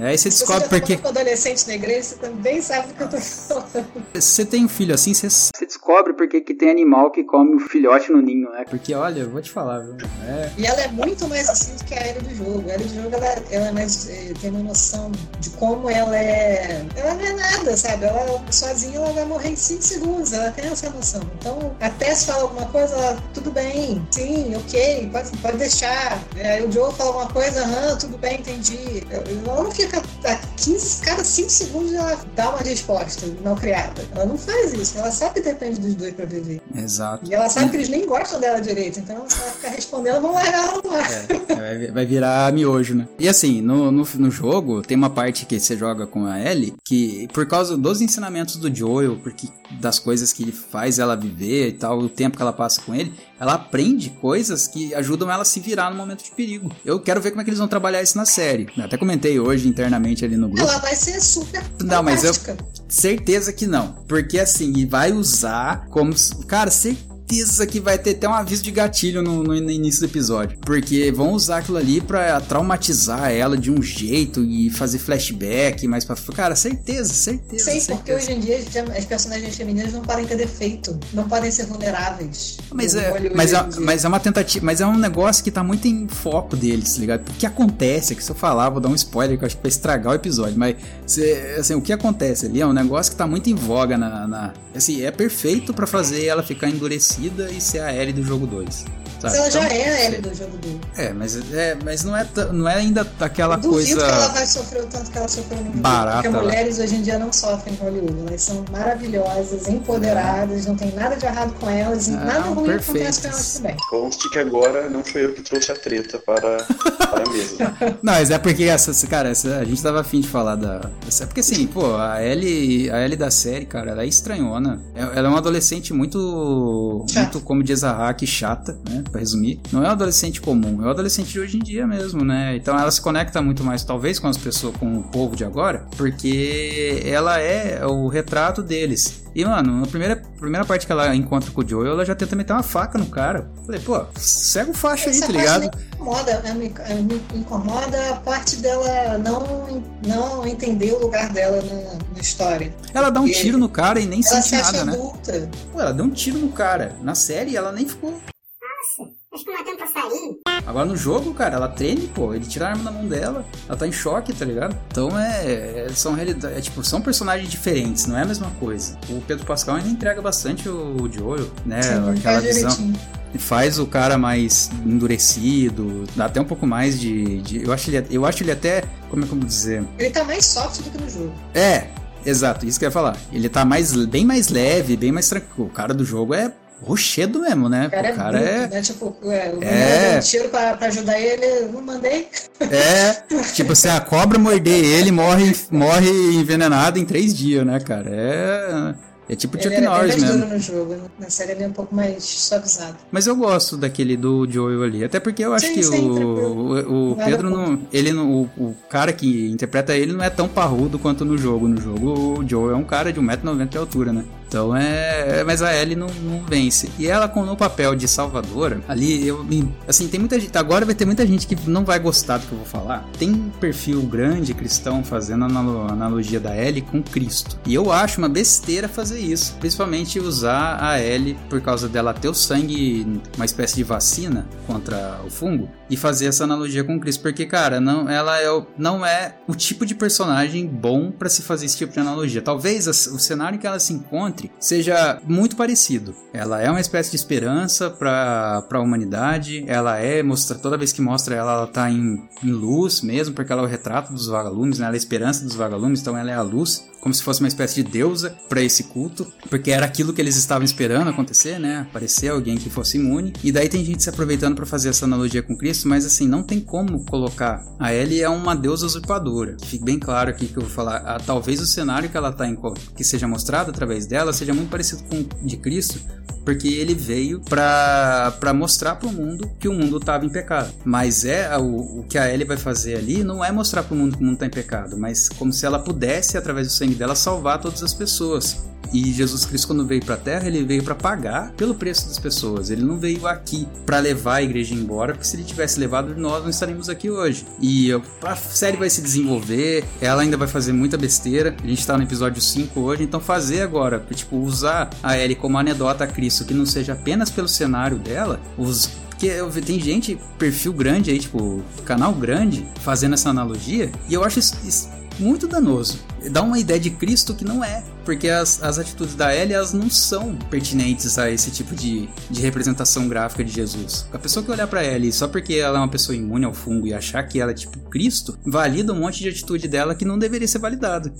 É, aí você Se você descobre já porque com adolescente na igreja, você também sabe o que eu tô falando. se você tem um filho assim, você Você descobre porque que tem animal que come o filhote no ninho, né? porque olha, eu vou te falar, viu? É, E ela é muito mais assim do que a Ellie do jogo. A Ellie do jogo, ela, ela é mais, eh, tem uma noção de como ela é... Ela não é nada, sabe? Ela sozinha, ela vai morrer em 5 segundos. Ela tem essa noção. Então, até se fala alguma coisa, ela, tudo bem, sim, ok, pode, pode deixar. Aí o Joe fala alguma coisa, aham, tudo bem, entendi. Ela não fica a 15, cada 5 segundos ela dá uma resposta não criada. Ela não faz isso. Ela sabe que depende dos dois pra viver. exato. E ela sabe que eles nem gostam dela direito. Então, se ela ficar respondendo, vão largar ela. É, vai, vai virar miojo, né? E assim, no, no, no jogo, tem uma parte que você joga com a Ellie que, por causa dos ensinamentos do Joel, porque das coisas que ele faz ela viver e tal, o tempo que ela passa com ele, ela aprende coisas que ajudam ela a se virar no momento de perigo. Eu quero ver como é que eles vão trabalhar isso na série. Eu até comentei hoje internamente ali no grupo. Ela vai ser super Não, mas eu-. Certeza que não. Porque assim, vai usar como. Cara, certeza que vai ter até um aviso de gatilho no, no início do episódio. Porque vão usar aquilo ali pra traumatizar ela de um jeito e fazer flashback mais pra. Cara, certeza, certeza. Sei, certeza. porque hoje em dia as personagens femininas não podem ter defeito, não podem ser vulneráveis. Mas No é, mas, é, mas é uma tentativa, mas é um negócio que tá muito em foco deles, tá ligado? O que acontece, é que se eu falar, vou dar um spoiler que eu acho que vai estragar o episódio, mas cê- assim, o que acontece ali é um negócio que tá muito em voga na. na- assim, é perfeito pra fazer ela ficar endurecida e ser a Ellie do jogo 2. Mas ela já é a Ellie do jogo do. É, mas, é, mas não, é, não é ainda aquela Duvido coisa. que ela vai sofrer o tanto que ela sofreu no barata Porque mulheres hoje em dia não sofrem em Hollywood. Elas são maravilhosas, empoderadas, não tem nada de errado com elas e Ah, nada ruim acontece perfeitas. com elas também. Conste que agora não foi eu que trouxe a treta para, para a mesa. Não, mas é porque essa, cara, essa, a gente tava afim de falar da. Essa, porque assim, pô, a Ellie, a Ellie da série, cara, ela é estranhona. É- Ela é uma adolescente muito. Muito, como diz a Hack, chata, né? Pra resumir. Não é um adolescente comum, é um adolescente de hoje em dia mesmo, né? Então ela se conecta muito mais, talvez, com as pessoas, com o povo de agora, porque ela é o retrato deles. E, mano, na primeira, primeira parte que ela encontra com o Joel, ela já tenta meter uma faca no cara. Falei, pô, cega o faixa aí, Essa tá parte ligado? me incomoda, ela me, ela me incomoda a parte dela não, não entender o lugar dela na, na história. Ela dá um tiro no cara e nem Ela sente se nada, né? adulta. Pô, ela deu um tiro no cara. Na série, ela nem ficou. Um passarinho. Agora no jogo, cara, ela treme, pô. Ele tira a arma da mão dela. Ela tá em choque, tá ligado? Então é. é- são realidades. É, tipo, são personagens diferentes, não é a mesma coisa. O Pedro Pascal ainda entrega bastante o Joel, né? Sim, Aquela faz visão. direitinho. Faz o cara mais endurecido. Dá até um pouco mais de. de- eu, acho ele, eu acho ele até. Como é que eu vou dizer? Ele tá mais soft do que no jogo. É, exato, isso que eu ia falar. Ele tá mais, bem mais leve, bem mais tranquilo. O cara do jogo é rochedo mesmo, né? O cara, o cara é, é. bruto, né? Tipo, é, o É. é. um tiro pra, pra ajudar ele, não mandei. É, tipo, se a cobra morder ele, morre, morre envenenado em três dias, né, cara? É. É tipo Ele Chuck Norris mais mesmo. duro no jogo. né? Na série ele é um pouco mais suavizado. Mas eu gosto daquele do Joel ali. Até porque eu acho Sim, que sim, o, o, o Pedro não. Ele não. O, o cara que interpreta ele não é tão parrudo quanto no jogo. No jogo, o Joel é um cara de 1,90m de altura, né? Então é. Mas a Ellie não, não vence. E ela, com no papel de salvadora, ali, eu. Assim, tem muita gente. Agora vai ter muita gente que não vai gostar do que eu vou falar. Tem um perfil grande cristão fazendo analo- analogia da Ellie com Cristo. E eu acho uma besteira fazer isso. Principalmente usar a Ellie por causa dela ter o sangue, uma espécie de vacina contra o fungo. E fazer essa analogia com Cristo. Porque, cara, não, ela é, o- não é o tipo de personagem bom pra se fazer esse tipo de analogia. Talvez o cenário em que ela se seja muito parecido. Ela é uma espécie de esperança pra, pra humanidade. Ela é, mostra, toda vez que mostra ela, ela tá em, em luz mesmo, porque ela é o retrato dos vagalumes, né? Ela é a esperança dos vagalumes, então ela é a luz. Como se fosse uma espécie de deusa pra esse culto, porque era aquilo que eles estavam esperando acontecer, né? Aparecer alguém que fosse imune. E daí tem gente se aproveitando pra fazer essa analogia com Cristo, mas assim, não tem como colocar. A Ellie é uma deusa usurpadora. Fique bem claro aqui que eu vou falar. Ah, talvez o cenário que ela tá em, que seja mostrado através dela seja muito parecido com o de Cristo, porque ele veio pra mostrar pro mundo que o mundo tava em pecado. Mas é o, o que a Ellie vai fazer ali não é mostrar pro mundo que o mundo tá em pecado, mas como se ela pudesse através do sangue dela salvar todas as pessoas. E Jesus Cristo, quando veio pra Terra, ele veio para pagar pelo preço das pessoas. Ele não veio aqui para levar a igreja embora, porque se ele tivesse levado, nós não estaríamos aqui hoje. E a série vai se desenvolver, ela ainda vai fazer muita besteira. A gente tá no episódio 5 hoje, então fazer agora, tipo, usar a Ellie como anedota a Cristo, que não seja apenas pelo cenário dela, os porque tem gente, perfil grande aí, tipo, canal grande, fazendo essa analogia, e eu acho isso, isso muito danoso. Dá uma ideia de Cristo que não é, porque as, as atitudes da Ellie elas não são pertinentes a esse tipo de, de representação gráfica de Jesus. A pessoa que olhar para Ellie só porque ela é uma pessoa imune ao fungo e achar que ela é tipo Cristo, valida um monte de atitude dela que não deveria ser validada.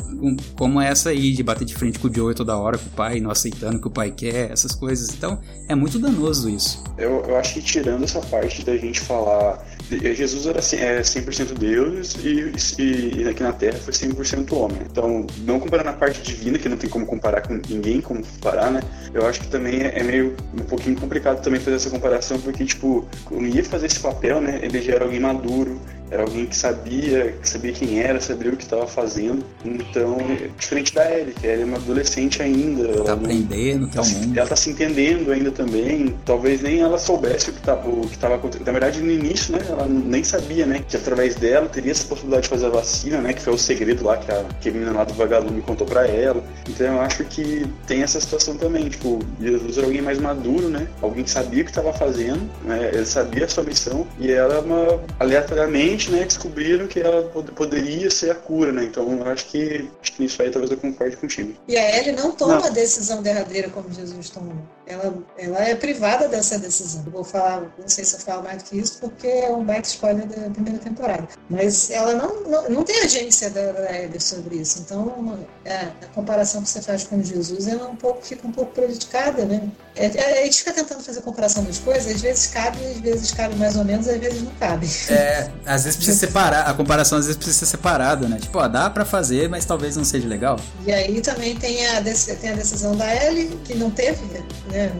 Como essa aí de bater de frente com o Joey toda hora com o pai, não aceitando o que o pai quer, essas coisas. Então é muito danoso isso. Eu, eu acho que tirando essa parte da gente falar Jesus era é 100% Deus e, e, aqui na Terra foi 100% homem. Então, não comparando a parte divina, que não tem como comparar com ninguém, como comparar, né? Eu acho que também é meio um pouquinho complicado também fazer essa comparação, porque, tipo, quando ia fazer esse papel, né? Ele já era alguém maduro, era alguém que sabia, que sabia quem era, sabia o que estava fazendo. Então, diferente da Ellie, que ela é uma adolescente ainda. Tá aprendendo, tá, mundo. Ela tá se entendendo ainda também. Talvez nem ela soubesse o que estava o que acontecendo. Na verdade, no início, né, ela nem sabia, né, que através dela teria essa possibilidade de fazer a vacina, né, que foi o segredo lá que a, que a menina lá do vagalume contou para ela. Então, eu acho que tem essa situação também. Tipo, Jesus era alguém mais maduro, né, alguém que sabia o que estava fazendo, né, ele sabia a sua missão e ela, uma, aleatoriamente, né, descobriram que ela poderia ser a cura, né? Então acho que, acho que nisso aí talvez eu concorde contigo. E a Ellie não toma não. a decisão derradeira como Jesus tomou. Ela, ela é privada dessa decisão. Eu vou falar, não sei se eu falo mais do que isso, porque é um back spoiler da primeira temporada. Mas ela não, não, não tem agência da, da sobre isso. Então é, a comparação que você faz com Jesus ela é um pouco, fica um pouco prejudicada, né? É, é, a gente fica tentando fazer comparação das coisas, às vezes cabe, às vezes cabe mais ou menos, às vezes não cabe. É, às vezes precisa separar, a comparação às vezes precisa ser separada, né? Tipo, ó, dá pra fazer, mas talvez não seja legal. E aí também tem a, tem a decisão da Ellie, que não teve, né?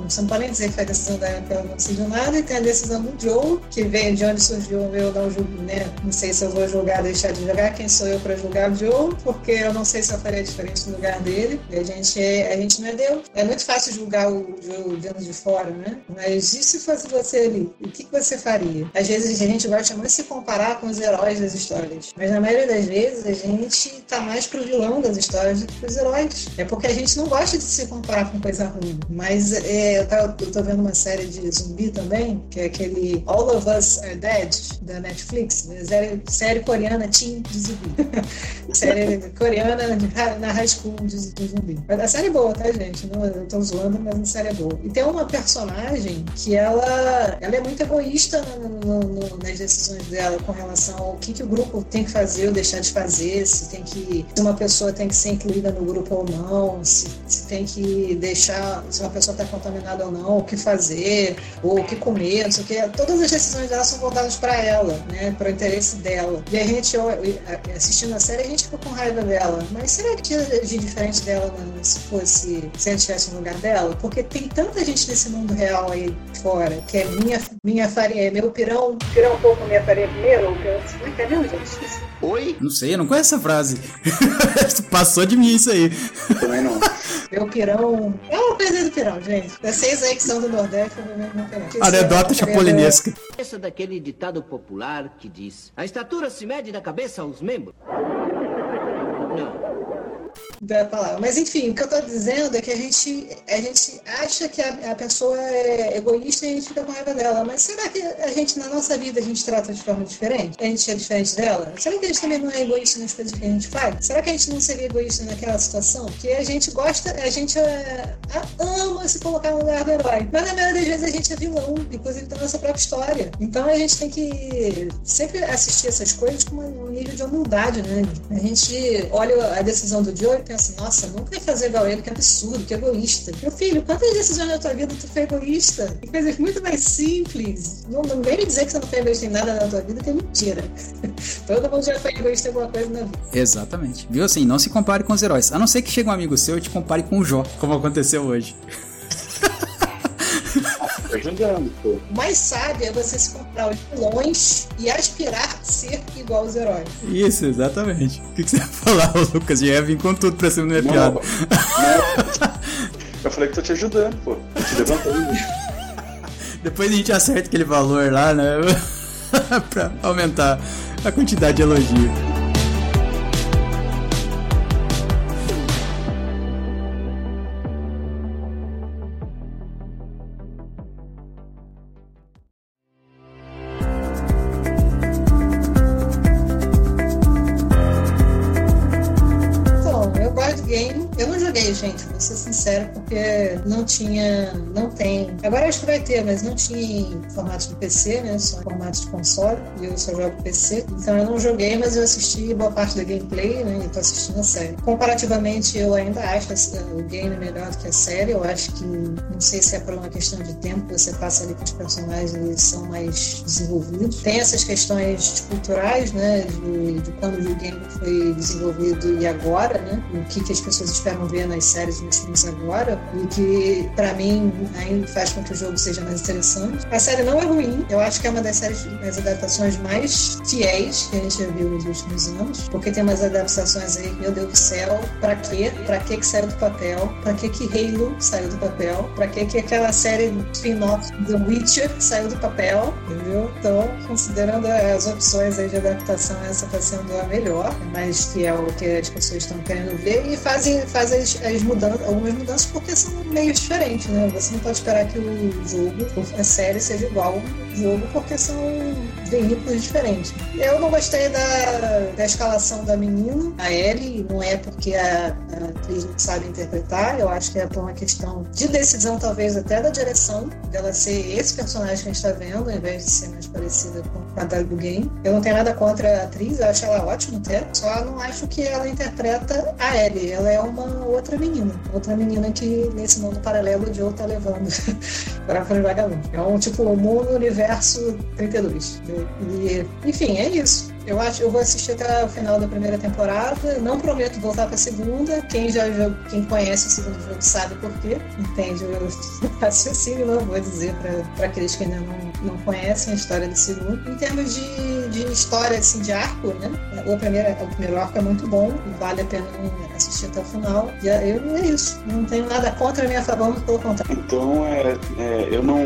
Você não pode dizer que foi a decisão da ela não decidiu nada, e tem a decisão do Joe, que veio de onde surgiu o meu não julgo, né? Não sei se eu vou julgar, deixar de julgar, quem sou eu pra julgar o Joe, porque eu não sei se eu faria diferente no lugar dele. E a gente, a gente não é Deus. É muito fácil julgar o Joe dentro de fora, né? Mas e se fosse você ali? O que, que você faria? Às vezes a gente gosta muito de se comparar com os heróis das histórias. Mas na maioria das vezes a gente tá mais pro vilão das histórias do que pros heróis. É porque a gente não gosta de se comparar com coisa ruim. Mas é, eu, tá, eu tô vendo uma série de zumbi também, que é aquele All of Us Are Dead, da Netflix. Né? Série, série coreana Teen de zumbi. série coreana na high school de, zumbi. A série é boa, tá, gente? Não, eu tô zoando, mas a série é boa. E tem uma personagem que ela, ela é muito egoísta no, no, no, nas decisões dela com relação ao que, que o grupo tem que fazer ou deixar de fazer, se tem que se uma pessoa tem que ser incluída no grupo ou não, se, se tem que deixar, se uma pessoa está contaminada ou não, o que fazer, ou o que comer, não sei o que. Todas as decisões dela são voltadas para ela, né, para o interesse dela. E a gente, assistindo a série, a gente fica com raiva dela. Mas será que tinha de diferente dela né, se fosse, se ela estivesse no lugar dela? Porque tem tanta gente nesse mundo real aí fora, que é minha, minha farinha, é meu pirão, pirão um pouco minha farinha primeiro, que eu, é que é gente? Oi? Não sei, eu não conheço essa frase. Passou de mim isso aí. Também não. Meu pirão. É uma coisa do pirão, gente. Vocês aí que são do Nordeste, provavelmente não conhecem. Anedota chapolinesca. Essa daquele ditado popular que diz: A estatura se mede da cabeça aos membros. Da palavra. Mas enfim, o que eu estou dizendo é que a gente, a gente acha que a, a, pessoa é egoísta e a gente fica com raiva dela. Mas será que a gente, na nossa vida, a gente trata de forma diferente? A gente é diferente dela? Será que a gente também não é egoísta nas coisas que a gente faz? Será que a gente não seria egoísta naquela situação? Porque a gente gosta, a gente é, ama se colocar no lugar do herói. Mas na maioria das vezes a gente é vilão, inclusive da nossa própria história. Então a gente tem que sempre assistir essas coisas com um nível de humildade, né? A gente olha a decisão do Joe e pensa, nossa, nunca ia fazer igual ele, que absurdo, que egoísta. Meu filho, quantas decisões na tua vida tu foi egoísta? E coisas muito mais simples. Não, não vem me dizer que você não foi egoísta em nada na tua vida, que é mentira. Todo mundo já foi egoísta em alguma coisa na vida. Exatamente. Viu assim, não se compare com os heróis. A não ser que chegue um amigo seu e te compare com o Jó, como aconteceu hoje. Tá ajudando, pô. O mais sábio é você se comprar os vilões e aspirar a ser igual aos heróis. Isso, exatamente. O que, que você ia falar, Lucas? Já ia vir com tudo pra cima da minha Não, piada. não. Eu falei que tô te ajudando, pô. Tô te levantando. Depois a gente acerta aquele valor lá, né? pra aumentar a quantidade de elogio. Yeah. Não tinha. Não tem. Agora acho que vai ter, mas não tinha em formato de PC, né? Só em formato de console. E eu só jogo PC. Então eu não joguei, mas eu assisti boa parte da gameplay, né? E tô assistindo a série. Comparativamente, eu ainda acho o game melhor do que a série. Eu acho que. Não sei se é por uma questão de tempo você passa ali com os personagens, eles são mais desenvolvidos. Tem essas questões culturais, né? De, de quando o game foi desenvolvido e agora, né? O que, que as pessoas esperam ver nas séries nos filmes agora. E que, pra mim, ainda faz com que o jogo seja mais interessante. A série não é ruim. Eu acho que é uma das séries, das adaptações mais fiéis que a gente já viu nos últimos anos. Porque tem umas adaptações aí, meu Deus do céu, pra quê? Pra que que saiu do papel? Pra que que Halo saiu do papel? Pra que que aquela série spin-off The Witcher saiu do papel? Entendeu? Então, considerando as opções aí de adaptação, essa tá sendo a melhor, é mais fiel ao que as pessoas estão querendo ver e fazem, fazem as, as mudanças, algumas mudanças porque são meio diferentes, né? Você não pode esperar que o jogo, a série seja igual ao jogo porque são veículos diferentes. Eu não gostei da, da escalação da menina, a Ellie, não é porque a, a atriz não sabe interpretar, eu acho que é por uma questão de decisão, talvez até da direção, dela ser esse personagem que a gente está vendo, ao invés de ser mais parecida com a da do game. Eu não tenho nada contra a atriz, eu acho ela ótima até, só não acho que ela interpreta a Ellie, ela é uma outra menina, outra menina que nesse mundo paralelo o Joe tá levando para os vagabundos. É um tipo, o mundo universo 32. E, enfim, é isso. Eu acho, eu vou assistir até o final da primeira temporada. Não prometo voltar para a segunda. Quem já quem conhece o segundo jogo sabe por quê. Entende o raciocínio, não vou dizer para aqueles que ainda não, não conhecem a história do segundo. Em termos de, de história assim, de arco, né? O primeiro, o primeiro arco é muito bom, vale a pena assistir até o final. E é, eu, é isso. Não tenho nada contra a favor, mas pelo contrário. Então, é, é, eu, não,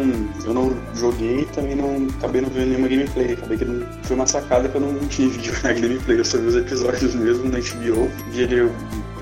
eu não joguei e também não acabei não vendo nenhuma gameplay. Acabei que não, foi uma sacada que eu não tinha vídeo na gameplay. Eu só vi os episódios mesmo na HBO. Vi ele,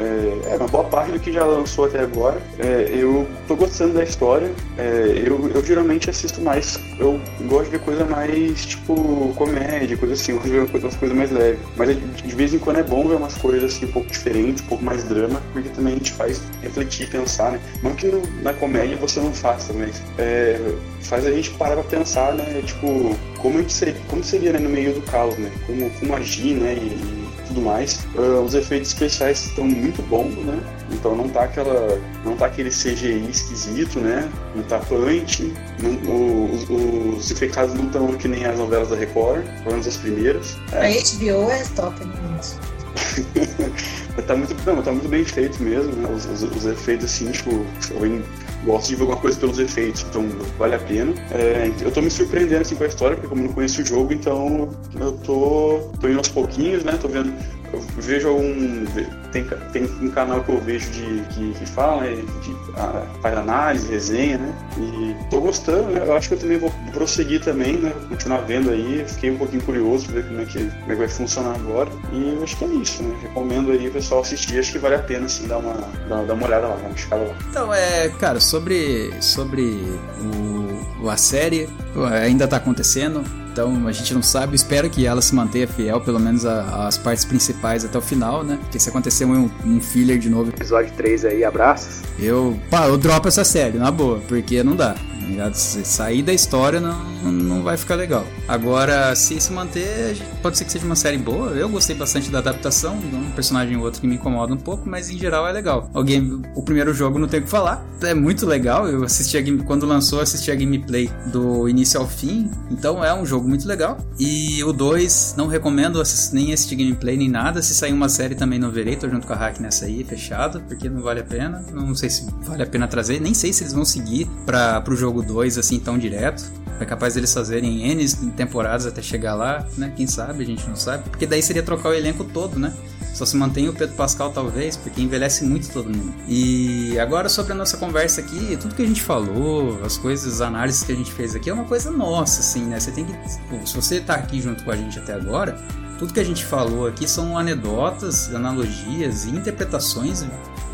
é, é, uma boa parte do que já lançou até agora. É, eu tô gostando da história. É, eu, eu geralmente assisto mais. Eu gosto de coisa mais tipo comédia, coisa assim. Eu gosto de ver umas coisas mais leves. Mas de, de vez em quando é bom ver umas coisas assim um pouco diferentes, um pouco mais drama, porque também gente faz refletir, pensar, né? Não que na comédia você não faça, mas é, faz a gente parar pra pensar, né? Tipo, como, a gente seria, como seria né, no meio do caos, né? Como, como agir, né? E, e tudo mais. Ah, os efeitos especiais estão muito bons, né? Então não tá aquela. não tá aquele CGI esquisito, né? Não tá punch, não, o- os, os efeitos não estão que nem as novelas da Record, pelo menos as primeiras. A HBO é top, tá muito, não, tá muito bem feito mesmo, né? Os, os- os efeitos assim, tipo, eu gosto de ver alguma coisa pelos efeitos, então vale a pena. É, eu tô me surpreendendo assim com a história, porque como eu não conheço o jogo, então eu tô, tô indo aos pouquinhos, né? Tô vendo. Eu vejo algum. Tem, tem um canal que eu vejo de, que, que fala, né, de, ah, faz análise, resenha, né? E tô gostando, né? Eu acho que eu também vou prosseguir também, né? Continuar vendo aí. Fiquei um pouquinho curioso pra ver como é que, como é que vai funcionar agora. E eu acho que é isso, né? Recomendo aí o pessoal assistir. Acho que vale a pena, assim, dar uma, dar, dar uma olhada lá, dar uma escala lá. Então, é, cara, sobre, sobre o, a série, ainda tá acontecendo. Então a gente não sabe, espero que ela se mantenha fiel, pelo menos a- às partes principais até o final, né? Porque se acontecer um, um filler de novo, Episódio 3 aí, abraços. eu, pá, eu dropo essa série, na boa, porque não dá. Ligado? Se sair da história não, não vai ficar legal. Agora, se se manter, pode ser que seja uma série boa. Eu gostei bastante da adaptação, um personagem ou outro que me incomoda um pouco, mas em geral é legal. O, game, o primeiro jogo não tem o que falar, é muito legal. Eu assisti a game, quando lançou, assisti a gameplay do início ao fim, então é um jogo muito legal. E o 2, não recomendo nem assistir gameplay nem nada. Se sair uma série também não verei, tô junto com a Hack nessa aí, fechado, porque não vale a pena. Não sei se vale a pena trazer, nem sei se eles vão seguir para pro jogo jogo 2 assim tão direto. É capaz deles fazerem N temporadas até chegar lá, né? Quem sabe, a gente não sabe. Porque daí seria trocar o elenco todo, né? Só se mantém o Pedro Pascal, talvez, porque envelhece muito todo mundo. E agora, sobre a nossa conversa aqui, tudo que a gente falou, as coisas, as análises que a gente fez aqui, é uma coisa nossa, assim, né? Você tem que. Se você tá aqui junto com a gente até agora, tudo que a gente falou aqui são anedotas, analogias e interpretações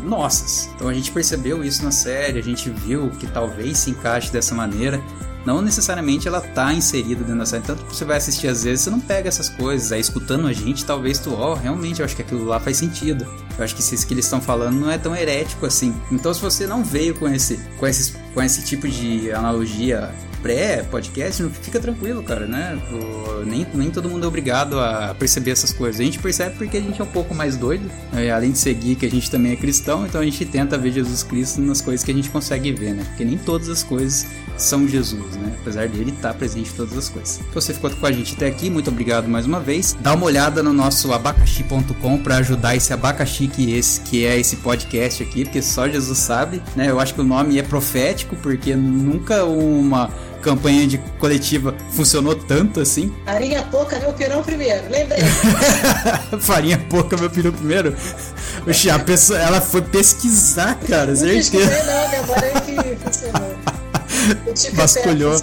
nossas. Então a gente percebeu isso na série, a gente viu que talvez se encaixe dessa maneira não necessariamente ela tá inserida dentro da série. Tanto que você vai assistir às vezes, você não pega essas coisas. Aí escutando a gente, talvez tu, ó, oh, realmente eu acho que aquilo lá faz sentido. Eu acho que isso que eles estão falando não é tão herético assim. Então se você não veio com esse, com esse, com esse tipo de analogia pré-podcast, fica tranquilo, cara, né? O, nem, nem todo mundo é obrigado a perceber essas coisas. A gente percebe porque a gente é um pouco mais doido, né? além de seguir que a gente também é cristão, então a gente tenta ver Jesus Cristo nas coisas que a gente consegue ver, né? Porque nem todas as coisas são Jesus, né? Apesar dele estar presente em todas as coisas. Se você ficou com a gente até aqui, muito obrigado mais uma vez. Dá uma olhada no nosso abacaxi.com para ajudar esse abacaxi que, esse, que é esse podcast aqui, porque só Jesus sabe, né? Eu acho que o nome é profético, porque nunca uma campanha de coletiva funcionou tanto assim. Farinha pouca, meu pirão primeiro, lembrei. Farinha pouca, meu pirão primeiro. Oxe, a pessoa, ela foi pesquisar, cara, não certeza. Não, minha mãe é que funcionou. Vasculhou.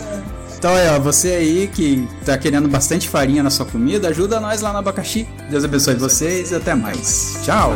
Então é, ó, você aí que tá querendo bastante farinha na sua comida, ajuda nós lá no abacaxi. Deus abençoe vocês e até mais. Tchau!